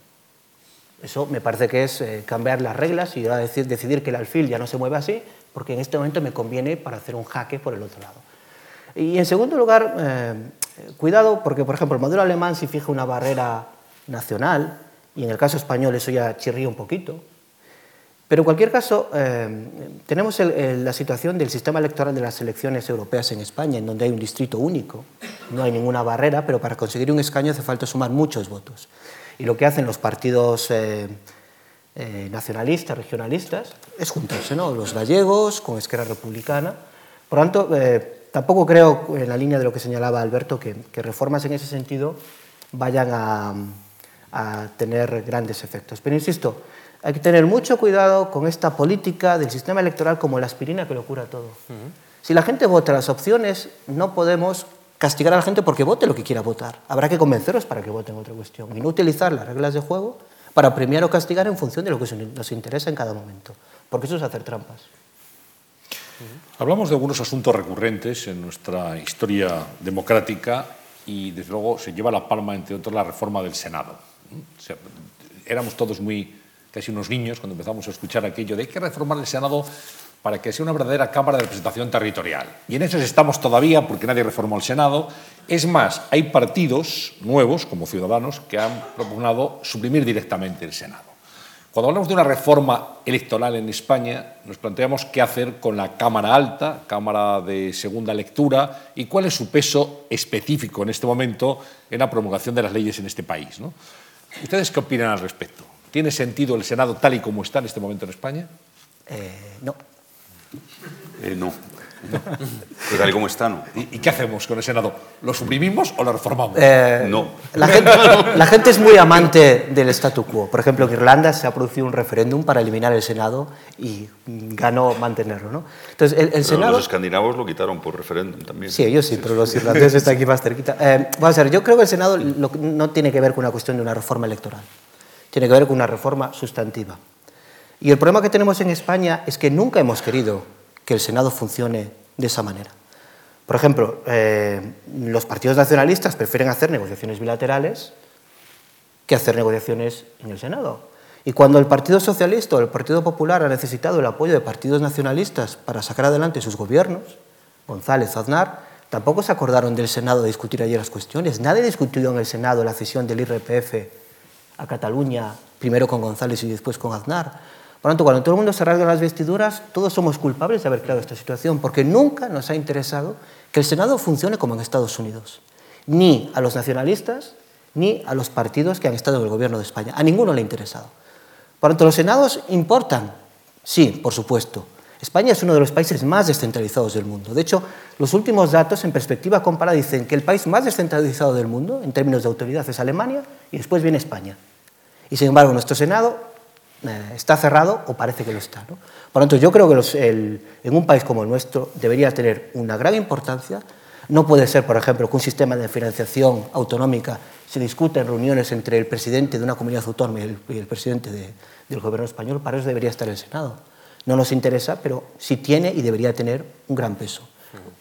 Eso me parece que es eh, cambiar las reglas y decir, decidir que el alfil ya no se mueve así, porque en este momento me conviene para hacer un jaque por el otro lado. Y en segundo lugar, eh, cuidado, porque por ejemplo el modelo alemán si fija una barrera nacional, y en el caso español eso ya chirría un poquito, pero en cualquier caso, eh, tenemos la situación del sistema electoral de las elecciones europeas en España, en donde hay un distrito único, no hay ninguna barrera, pero para conseguir un escaño hace falta sumar muchos votos. Y lo que hacen los partidos eh, eh, nacionalistas, regionalistas, es juntarse, ¿no? Los gallegos con Esquerra Republicana. Por lo tanto, tampoco creo, en la línea de lo que señalaba Alberto, que, reformas en ese sentido vayan a, a tener grandes efectos. Pero insisto, hay que tener mucho cuidado con esta política del sistema electoral como la aspirina que lo cura todo. Si la gente vota las opciones, no podemos castigar a la gente porque vote lo que quiera votar. Habrá que convencerlos para que voten otra cuestión y no utilizar las reglas de juego para premiar o castigar en función de lo que nos interesa en cada momento, porque eso es hacer trampas. Hablamos de algunos asuntos recurrentes en nuestra historia democrática y desde luego se lleva la palma, entre otros, la reforma del Senado. éramos todos muy casi unos niños cuando empezamos a escuchar aquello de hay que reformar el Senado para que sea una verdadera Cámara de Representación Territorial. Y en eso estamos todavía porque nadie reformó el Senado. Es más, hay partidos nuevos, como Ciudadanos, que han propugnado suprimir directamente el Senado. Cuando hablamos de una reforma electoral en España, nos planteamos qué hacer con la Cámara Alta, Cámara de Segunda Lectura, y cuál es su peso específico en este momento en la promulgación de las leyes en este país. ¿Ustedes qué opinan al respecto? ¿Tiene sentido el Senado tal y como está en este momento en España? Eh, no. Eh, no. tal y como está, no. ¿Y, qué hacemos con el Senado? ¿Lo suprimimos o lo reformamos? Eh, no. La gente, la gente, es muy amante del statu quo. Por ejemplo, en Irlanda se ha producido un referéndum para eliminar el Senado y ganó mantenerlo. ¿no? Entonces, el, Senado... Los escandinavos lo quitaron por referéndum también. Sí, ellos sí, pero los irlandeses están aquí más cerquita. vamos a ver, yo creo que el Senado no tiene que ver con una cuestión de una reforma electoral tiene que ver con una reforma sustantiva. Y el problema que tenemos en España es que nunca hemos querido que el Senado funcione de esa manera. Por ejemplo, eh, los partidos nacionalistas prefieren hacer negociaciones bilaterales que hacer negociaciones en el Senado. Y cuando el Partido Socialista o el Partido Popular ha necesitado el apoyo de partidos nacionalistas para sacar adelante sus gobiernos, González, Aznar, tampoco se acordaron del Senado de discutir ayer las cuestiones. Nadie discutió en el Senado la cesión del IRPF a Cataluña, primero con González y después con Aznar. Por lo tanto, cuando todo el mundo se rasga las vestiduras, todos somos culpables de haber creado esta situación, porque nunca nos ha interesado que el Senado funcione como en Estados Unidos. Ni a los nacionalistas, ni a los partidos que han estado en el gobierno de España. A ninguno le ha interesado. Por lo tanto, los senados importan. Sí, por supuesto. España es uno de los países más descentralizados del mundo. De hecho, los últimos datos en perspectiva comparada dicen que el país más descentralizado del mundo, en términos de autoridad, es Alemania y después viene España. Y sin embargo, nuestro Senado eh, está cerrado o parece que lo está. ¿no? Por lo tanto, yo creo que en un país como el nuestro debería tener una gran importancia. No puede ser, por ejemplo, que un sistema de financiación autonómica se discute en reuniones entre el presidente de una comunidad autónoma y el, presidente del gobierno español. Para eso debería estar el Senado. No nos interesa, pero sí tiene y debería tener un gran peso.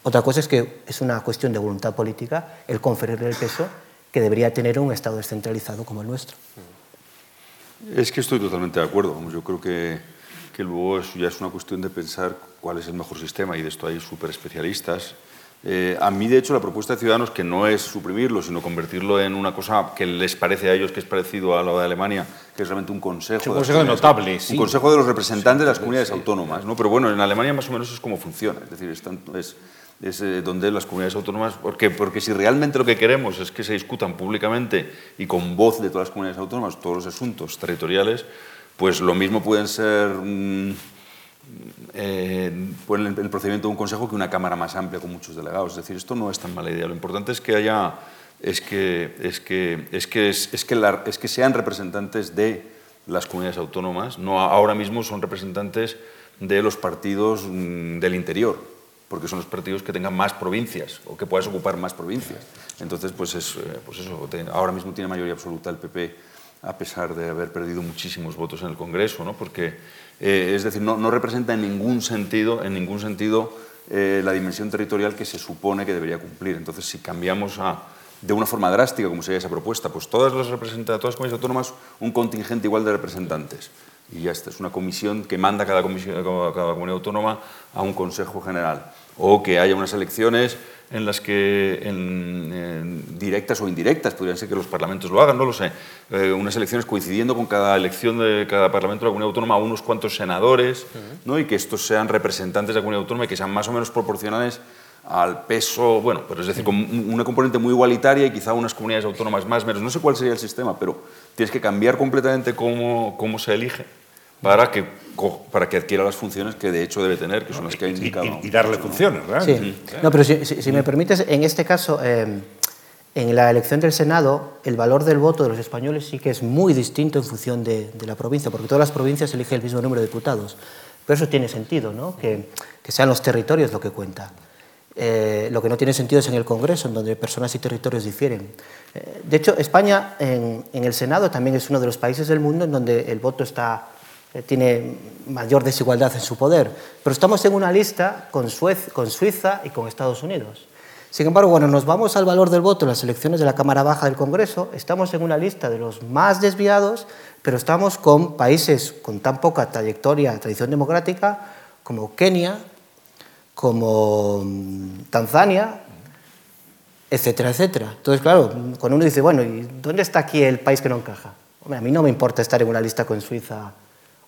Otra cosa es que es una cuestión de voluntad política el conferirle el peso que debería tener un Estado descentralizado como el nuestro. Es que estoy totalmente de acuerdo. Yo creo que, que luego ya es una cuestión de pensar cuál es el mejor sistema y de esto hay súper especialistas. Eh, a mí, de hecho, la propuesta de Ciudadanos, que no es suprimirlo, sino convertirlo en una cosa que les parece a ellos que es parecido a lo de Alemania, que es realmente un consejo. un consejo notable, Un consejo de los representantes de las comunidades autónomas. ¿no? Pero bueno, en Alemania más o menos es como funciona. Es decir, es, es, eh, donde las comunidades autónomas. Porque, porque si realmente lo que queremos es que se discutan públicamente y con voz de todas las comunidades autónomas todos los asuntos territoriales, pues lo mismo pueden ser. Mm, eh, el, procedimiento de un consejo que una cámara más amplia con muchos delegados. Es decir, esto no es tan mala idea. Lo importante es que haya, es que, es que, es que, es, que, es que sean representantes de las comunidades autónomas. No ahora mismo son representantes de los partidos mm, del interior. Porque son los partidos que tengan más provincias o que puedas ocupar más provincias. Entonces, pues, es, eh, pues eso, ahora mismo tiene mayoría absoluta el PP a pesar de haber perdido muchísimos votos en el Congreso, ¿no? porque, eh, es decir, no, no, representa en ningún sentido, en ningún sentido eh, la dimensión territorial que se supone que debería cumplir. Entonces, si cambiamos a, de una forma drástica, como sería esa propuesta, pues todas las, todas las comunidades autónomas un contingente igual de representantes. Y ya está, es una comisión que manda cada, comisión, cada comunidad autónoma a un Consejo General. O que haya unas elecciones en las que, en, directas o indirectas, podrían ser que los parlamentos lo hagan, no lo sé, eh, unas elecciones coincidiendo con cada elección de cada parlamento de la comunidad autónoma, unos cuantos senadores, ¿no? y que estos sean representantes de la comunidad autónoma y que sean más o menos proporcionales al peso, bueno, pero es decir, con una componente muy igualitaria y quizá unas comunidades autónomas más menos. No sé cuál sería el sistema, pero tienes que cambiar completamente cómo, cómo se elige para que, para que adquiera las funciones que de hecho debe tener, que son las que ha indicado. Y, darle funciones, ¿verdad? Sí. No, pero si, si, me permites, en este caso, eh, en la elección del Senado, el valor del voto de los españoles sí que es muy distinto en función de, de la provincia, porque todas las provincias eligen el mismo número de diputados. Pero eso tiene sentido, ¿no? que, que sean los territorios lo que cuenta. Eh, lo que no tiene sentido es en el Congreso, en donde personas y territorios difieren. Eh, de hecho, España en, en, el Senado también es uno de los países del mundo en donde el voto está tiene mayor desigualdad en su poder. Pero estamos en una lista con, Suiza y con Estados Unidos. Sin embargo, cuando nos vamos al valor del voto en las elecciones de la Cámara Baja del Congreso, estamos en una lista de los más desviados, pero estamos con países con tan poca trayectoria, tradición democrática, como Kenia, como mm, Tanzania, etcétera, etcétera. Entonces, claro, cuando uno dice, bueno, ¿y dónde está aquí el país que no encaja? A mí no me importa estar en una lista con Suiza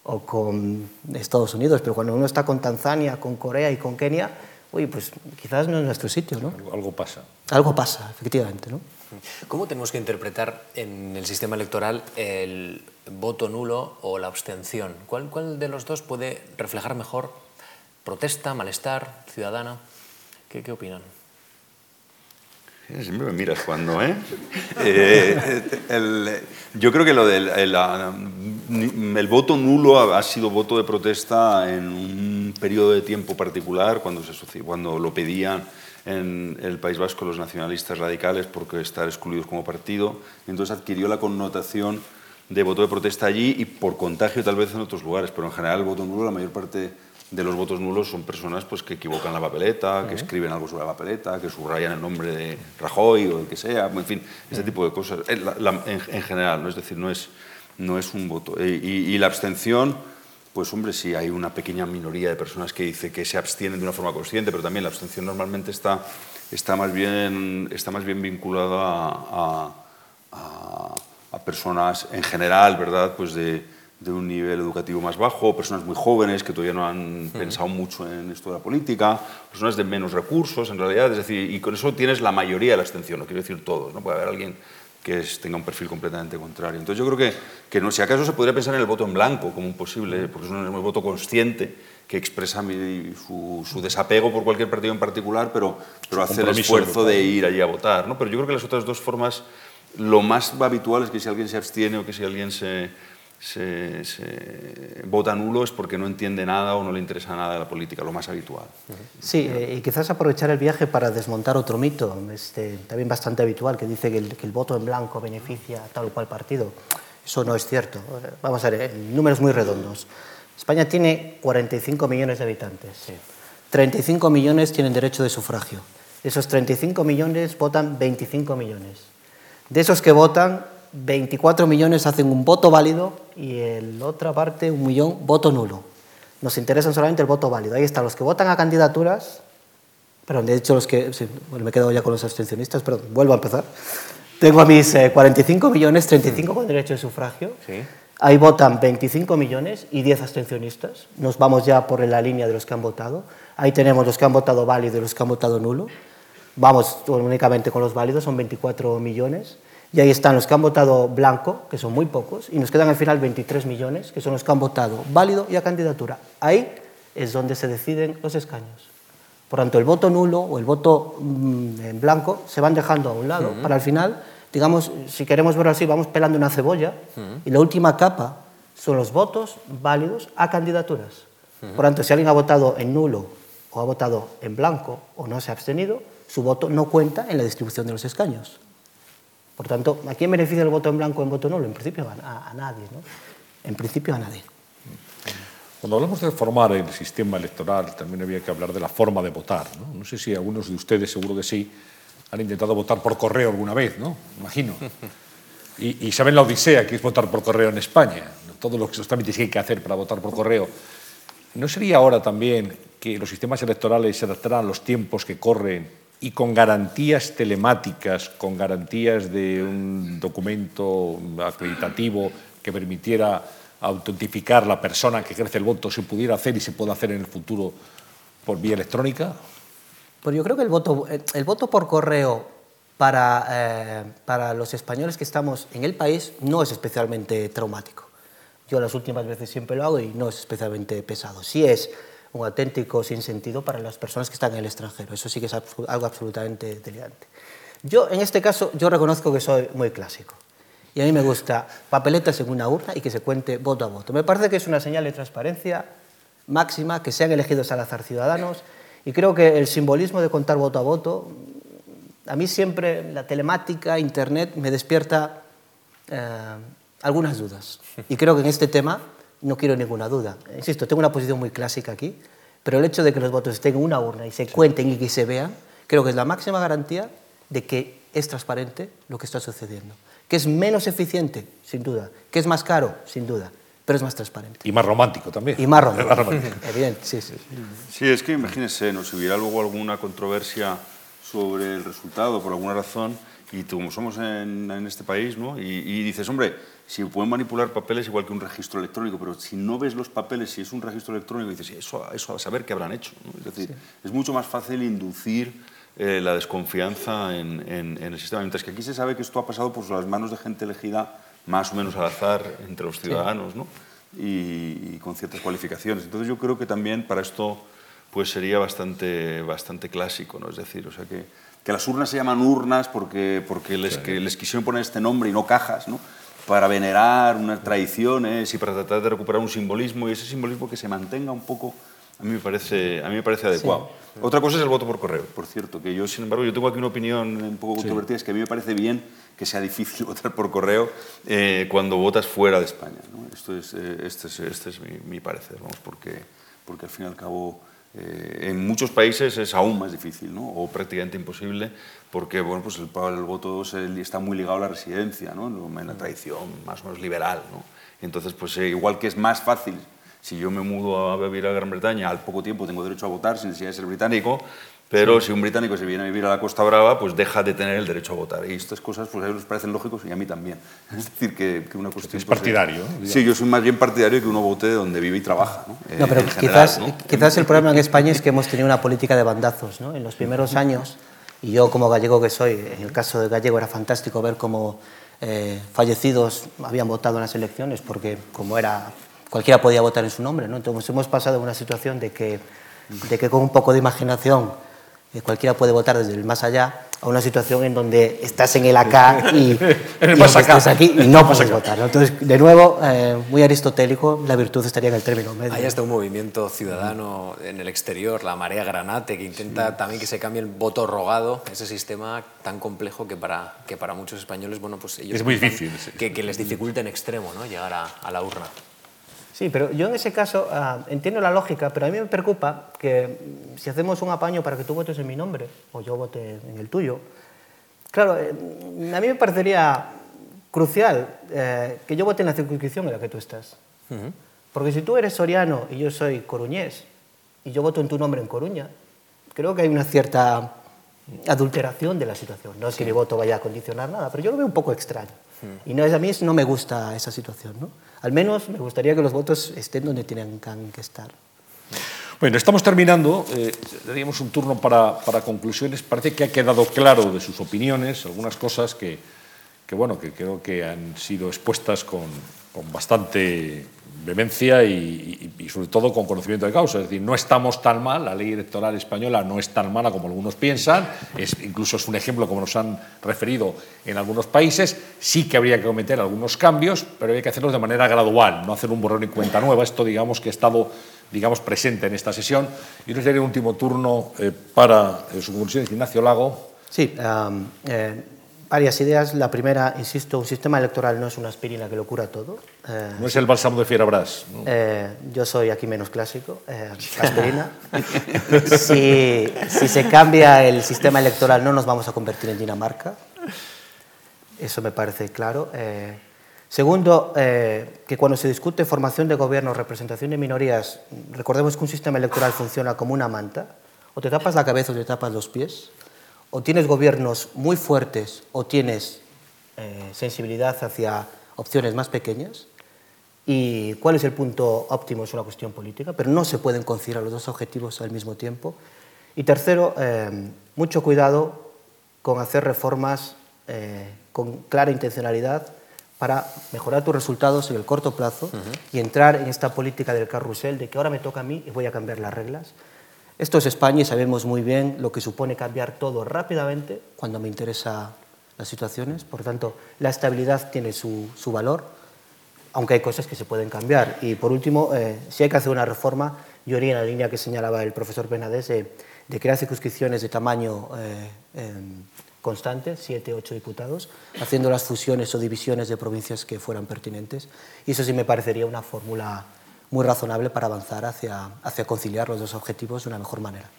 o con Estados Unidos, pero cuando uno está con Tanzania, con Corea y con Kenia, uy, pues quizás no es nuestro sitio, ¿no? Algo, pasa. Algo pasa, efectivamente, ¿no? ¿Cómo tenemos que interpretar en el sistema electoral el voto nulo o la abstención? ¿Cuál, cuál de los dos puede reflejar mejor protesta, malestar ciudadana? ¿Qué, qué opinan? Siempre me miras cuando, ¿eh? eh yo creo que lo del el, voto nulo ha, sido voto de protesta en un periodo de tiempo particular, cuando, se, cuando lo pedían en el País Vasco los nacionalistas radicales porque estar excluidos como partido. Entonces adquirió la connotación de voto de protesta allí y por contagio tal vez en otros lugares, pero en general el voto nulo la mayor parte de los votos nulos son personas pues, que equivocan la papeleta, que escriben algo sobre la papeleta, que subrayan el nombre de Rajoy o el que sea, en fin, ese tipo de cosas, en, general, ¿no? es decir, no es, no es un voto. Y, la abstención, pues hombre, sí hay una pequeña minoría de personas que dice que se abstienen de una forma consciente, pero también la abstención normalmente está, está, más, bien, está más bien vinculada a, a, a personas en general, ¿verdad? Pues de de un nivel educativo más bajo, personas muy jóvenes que todavía no han pensado mucho en esto de la política, personas de menos recursos, en realidad, es decir, y con eso tienes la mayoría de la abstención, no quiero decir todos, ¿no? puede haber alguien que tenga un perfil completamente contrario. Entonces yo creo que, que no, si acaso se podría pensar en el voto en blanco como un posible, porque es un, voto consciente que expresa su, su, desapego por cualquier partido en particular, pero, pero hace el esfuerzo de ir allí a votar. ¿no? Pero yo creo que las otras dos formas, lo más habitual es que si alguien se abstiene o que si alguien se se, vota nulo es porque no entiende nada o no le interesa nada de la política, lo más habitual. Sí, eh, y quizás aprovechar el viaje para desmontar otro mito, este, también bastante habitual, que dice que el, voto en blanco beneficia a tal o cual partido. Eso no es cierto. Vamos a ver, números muy redondos. España tiene 45 millones de habitantes. 35 millones tienen derecho de sufragio. De esos 35 millones votan 25 millones. De esos que votan, 24 millones hacen un voto válido y la otra parte, un millón, voto nulo. Nos interesa solamente el voto válido. Ahí están los que votan a candidaturas, perdón, de hecho los que, bueno, me he quedado ya con los abstencionistas, pero vuelvo a empezar. Tengo a mis 45 eh, millones, 35 con derecho de sufragio. Ahí votan 25 millones y 10 abstencionistas. Nos vamos ya por la línea de los que han votado. Ahí tenemos los que han votado válido y los que han votado nulo. Vamos únicamente con los válidos, son 24 millones. Y ahí están los que han votado blanco, que son muy pocos, y nos quedan al final 23 millones, que son los que han votado válido y a candidatura. Ahí es donde se deciden los escaños. Por tanto, el voto nulo o el voto mm, en blanco se van dejando a un lado para al final, digamos, si queremos verlo así, vamos pelando una cebolla y la última capa son los votos válidos a candidaturas. Por tanto, si alguien ha votado en nulo o ha votado en blanco o no se ha abstenido, su voto no cuenta en la distribución de los escaños. Por tanto, ¿a quién beneficia el voto en blanco o en voto nulo? En principio a, a nadie, ¿no? En principio a nadie. Cuando hablamos de reformar el sistema electoral, también había que hablar de la forma de votar. ¿no? no sé si algunos de ustedes, seguro que sí, han intentado votar por correo alguna vez, ¿no? Imagino. Y, y saben la odisea que es votar por correo en España, todos los trámites que hay que hacer para votar por correo. ¿No sería ahora también que los sistemas electorales se adaptaran a los tiempos que corren y con garantías telemáticas, con garantías de un documento acreditativo que permitiera autentificar la persona que ejerce el voto, se pudiera hacer y se pueda hacer en el futuro por vía electrónica? Pues yo creo que el voto, el voto por correo para, eh, para los españoles que estamos en el país no es especialmente traumático. Yo las últimas veces siempre lo hago y no es especialmente pesado. Sí es un auténtico sinsentido para las personas que están en el extranjero. Eso sí que es algo absolutamente delirante. Yo, en este caso, yo reconozco que soy muy clásico. Y a mí me gusta papeletas en una urna y que se cuente voto a voto. Me parece que es una señal de transparencia máxima, que sean elegidos al azar ciudadanos. Y creo que el simbolismo de contar voto a voto, a mí siempre la telemática, Internet, me despierta eh, algunas dudas. Y creo que en este tema no quiero ninguna duda. Insisto, tengo una posición muy clásica aquí, pero el hecho de que los votos estén en una urna y se cuenten y que se vean, creo que es la máxima garantía de que es transparente lo que está sucediendo. Que es menos eficiente, sin duda. Que es más caro, sin duda. Pero es más transparente. Y más romántico también. Y más romántico. Evidente, sí, sí. Sí, es que imagínense, ¿no? si hubiera luego alguna controversia sobre el resultado por alguna razón, y como somos en, en este país, ¿no? Y, y, dices, hombre, si pueden manipular papeles igual que un registro electrónico, pero si no ves los papeles, si es un registro electrónico, dices, eso, eso a saber qué habrán hecho. ¿no? Es decir, sí. es mucho más fácil inducir eh, la desconfianza en, en, en, el sistema. Mientras que aquí se sabe que esto ha pasado por las manos de gente elegida más o menos al azar entre los ciudadanos, sí. ¿no? Y, y, con ciertas cualificaciones. Entonces yo creo que también para esto pues sería bastante, bastante clásico, ¿no? Es decir, o sea que que las urnas se llaman urnas porque, porque les, que les quisieron poner este nombre y no cajas, ¿no? para venerar unas tradiciones y para tratar de recuperar un simbolismo y ese simbolismo que se mantenga un poco, a mí me parece, a mí me parece adecuado. Sí. Otra cosa es el voto por correo, por cierto, que yo, sin embargo, yo tengo aquí una opinión un poco controvertida, sí. es que a mí me parece bien que sea difícil votar por correo eh, cuando votas fuera de España. ¿no? Esto es, eh, este es, este es mi, mi, parecer, vamos, porque, porque al fin y al cabo eh, en muchos países es aún más difícil, ¿no? o prácticamente imposible, porque bueno, pues el, el voto está muy ligado a la residencia, ¿no? en la tradición más o menos liberal. ¿no? Entonces, pues eh, igual que es más fácil, si yo me mudo a vivir a Gran Bretaña, al poco tiempo tengo derecho a votar sin necesidad de ser británico, pero sí. si un británico se viene a vivir a la Costa Brava, pues deja de tener el derecho a votar. Y estas cosas pues a ellos les parecen lógicos y a mí también. Es decir, que, que una cuestión... Es partidario. Pues, sí, yo soy más bien partidario que uno vote donde vive y trabaja. No, no pero eh, quizás, general, ¿no? quizás el problema en España es que hemos tenido una política de bandazos. ¿no? En los primeros años, y yo como gallego que soy, en el caso de gallego era fantástico ver cómo eh, fallecidos habían votado en las elecciones, porque como era cualquiera podía votar en su nombre. ¿no? Entonces hemos pasado de una situación de que, de que con un poco de imaginación cualquiera puede votar desde el más allá a una situación en donde estás en el acá y, el más acá. estás aquí y no puedes votar. ¿no? Entonces, de nuevo, eh, muy aristotélico, la virtud estaría en el término medio. Hay hasta un movimiento ciudadano en el exterior, la Marea Granate, que intenta sí. también que se cambie el voto rogado, ese sistema tan complejo que para, que para muchos españoles, bueno, pues ellos... Es muy difícil. Que, que les dificulta en extremo ¿no? llegar a, a la urna. Sí, pero yo en ese caso uh, entiendo la lógica, pero a mí me preocupa que si hacemos un apaño para que tú votes en mi nombre o yo vote en el tuyo, claro, eh, a mí me parecería crucial eh, que yo vote en la circunscripción en la que tú estás. Uh -huh. Porque si tú eres soriano y yo soy coruñés y yo voto en tu nombre en Coruña, creo que hay una cierta adulteración de la situación. No es que mi voto vaya a condicionar nada, pero yo lo veo un poco extraño. Uh -huh. Y no, a mí no me gusta esa situación. ¿no? Al menos me gustaría que los votos estén donde tienen que estar. Bueno, estamos terminando. Eh, daríamos un turno para, para, conclusiones. Parece que ha quedado claro de sus opiniones algunas cosas que, que bueno, que creo que han sido expuestas con, con bastante vehemencia y, y, y, sobre todo con conocimiento de causa. Es decir, no estamos tan mal, la ley electoral española no es tan mala como algunos piensan, es, incluso es un ejemplo como nos han referido en algunos países, sí que habría que cometer algunos cambios, pero hay que hacerlos de manera gradual, no hacer un borrón y cuenta nueva. Esto digamos que ha estado digamos, presente en esta sesión. Y nos daría un último turno eh, para eh, su conclusión, Ignacio Lago. Sí, um, eh, varias ideas. La primera, insisto, un sistema electoral no es una aspirina que lo cura todo. Eh, no es el bálsamo de Fierabras. ¿no? Eh, yo soy aquí menos clásico, eh, aspirina. si, si se cambia el sistema electoral no nos vamos a convertir en Dinamarca. Eso me parece claro. Eh, segundo, que cuando se discute formación de gobierno, representación de minorías, recordemos que un sistema electoral funciona como una manta. O te tapas la cabeza o te tapas los pies. O tienes gobiernos muy fuertes o tienes eh, sensibilidad hacia opciones más pequeñas. ¿Y cuál es el punto óptimo? Es una cuestión política, pero no se pueden considerar los dos objetivos al mismo tiempo. Y tercero, eh, mucho cuidado con hacer reformas eh, con clara intencionalidad para mejorar tus resultados en el corto plazo uh -huh. y entrar en esta política del carrusel de que ahora me toca a mí y voy a cambiar las reglas. Esto es España y sabemos muy bien lo que supone cambiar todo rápidamente cuando me interesa las situaciones. Por tanto, la estabilidad tiene su, su valor, aunque hay cosas que se pueden cambiar. Y por último, eh, si hay que hacer una reforma, yo iría en la línea que señalaba el profesor Penades de, de crear circunscripciones de tamaño eh, eh, constante, siete, ocho diputados, haciendo las fusiones o divisiones de provincias que fueran pertinentes. Y eso sí me parecería una fórmula muy razonable para avanzar hacia, hacia conciliar los dos objetivos de una mejor manera.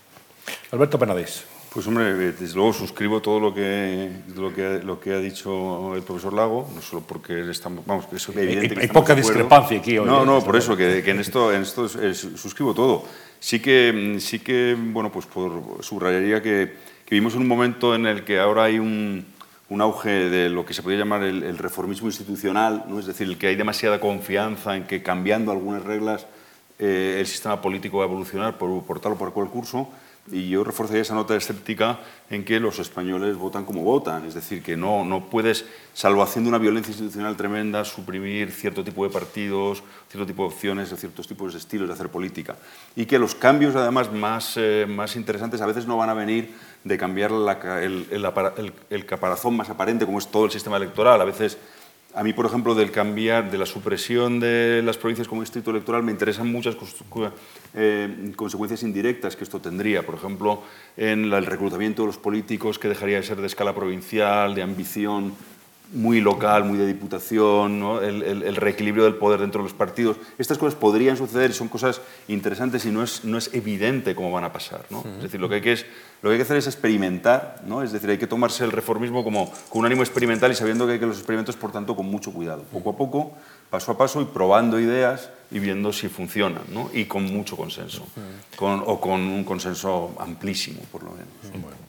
Alberto Penades. Pues hombre, desde luego suscribo todo lo que, lo que, lo que ha dicho el profesor Lago, no solo porque estamos, vamos, que es evidente hay, que hay poca discrepancia aquí hoy. No, ¿eh? no, por eso, que, que en esto, en esto es, suscribo todo. Sí que, sí que, bueno, pues por, subrayaría que, que vivimos en un momento en el que ahora hay un, un auge de lo que se podría llamar el, reformismo institucional, ¿no? es decir, que hay demasiada confianza en que cambiando algunas reglas eh, el sistema político va a evolucionar por, por tal o por cual curso. Y yo reforzaría esa nota escéptica en que los españoles votan como votan, es decir, que no, no puedes, salvo haciendo una violencia institucional tremenda, suprimir cierto tipo de partidos, cierto tipo de opciones, ciertos tipos de estilos de hacer política. Y que los cambios, además, más, eh, más interesantes a veces no van a venir de cambiar el, el, el caparazón más aparente, como es todo el sistema electoral. A veces a mí, por ejemplo, del cambiar, de la supresión de las provincias como distrito electoral, me interesan muchas eh, consecuencias indirectas que esto tendría. Por ejemplo, en el reclutamiento de los políticos, que dejaría de ser de escala provincial, de ambición muy local, muy de diputación, el, el, reequilibrio del poder dentro de los partidos. Estas cosas podrían suceder y son cosas interesantes y no es, evidente cómo van a pasar. ¿no? Es decir, lo que hay que, es, lo que, hay que hacer es experimentar, ¿no? es decir, hay que tomarse el reformismo como con un ánimo experimental y sabiendo que hay que los experimentos, por tanto, con mucho cuidado. Poco a poco, paso a paso y probando ideas y viendo si funcionan, ¿no? y con mucho consenso, o con un consenso amplísimo, por lo menos.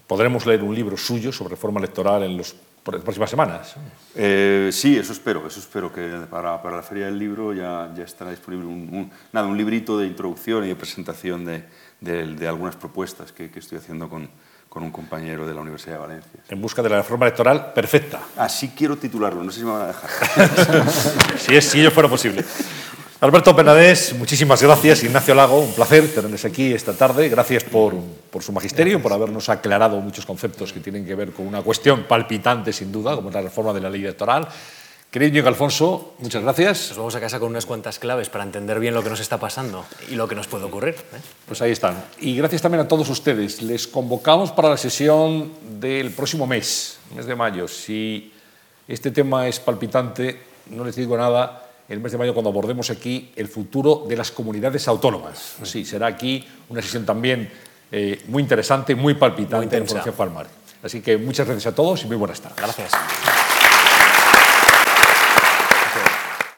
Podremos leer un libro suyo sobre reforma electoral en los por las próximas semanas. Eh, sí, eso espero, eso espero, que para, para la Feria del Libro ya, ya estará disponible un, un, nada, un librito de introducción y de presentación de, de, de algunas propuestas que, que estoy haciendo con, con un compañero de la Universidad de Valencia. En busca de la reforma electoral perfecta. Así quiero titularlo, no sé si me van a dejar. si, es, si ello fuera posible. Alberto Penadés, muchísimas gracias. Ignacio Lago, un placer tenerles aquí esta tarde. Gracias por, por su magisterio, por habernos aclarado muchos conceptos que tienen que ver con una cuestión palpitante, sin duda, como es la reforma de la ley electoral. Querido Diego Alfonso, muchas gracias. Nos vamos a casa con unas cuantas claves para entender bien lo que nos está pasando y lo que nos puede ocurrir. ¿eh? Pues ahí están. Y gracias también a todos ustedes. Les convocamos para la sesión del próximo mes, mes de mayo. Si este tema es palpitante, no les digo nada el mes de mayo cuando abordemos aquí el futuro de las comunidades autónomas. Sí, será aquí una sesión también eh, muy interesante, muy palpitante muy en Fundación Juan Mar. Así que muchas gracias a todos y muy buenas tardes. Gracias.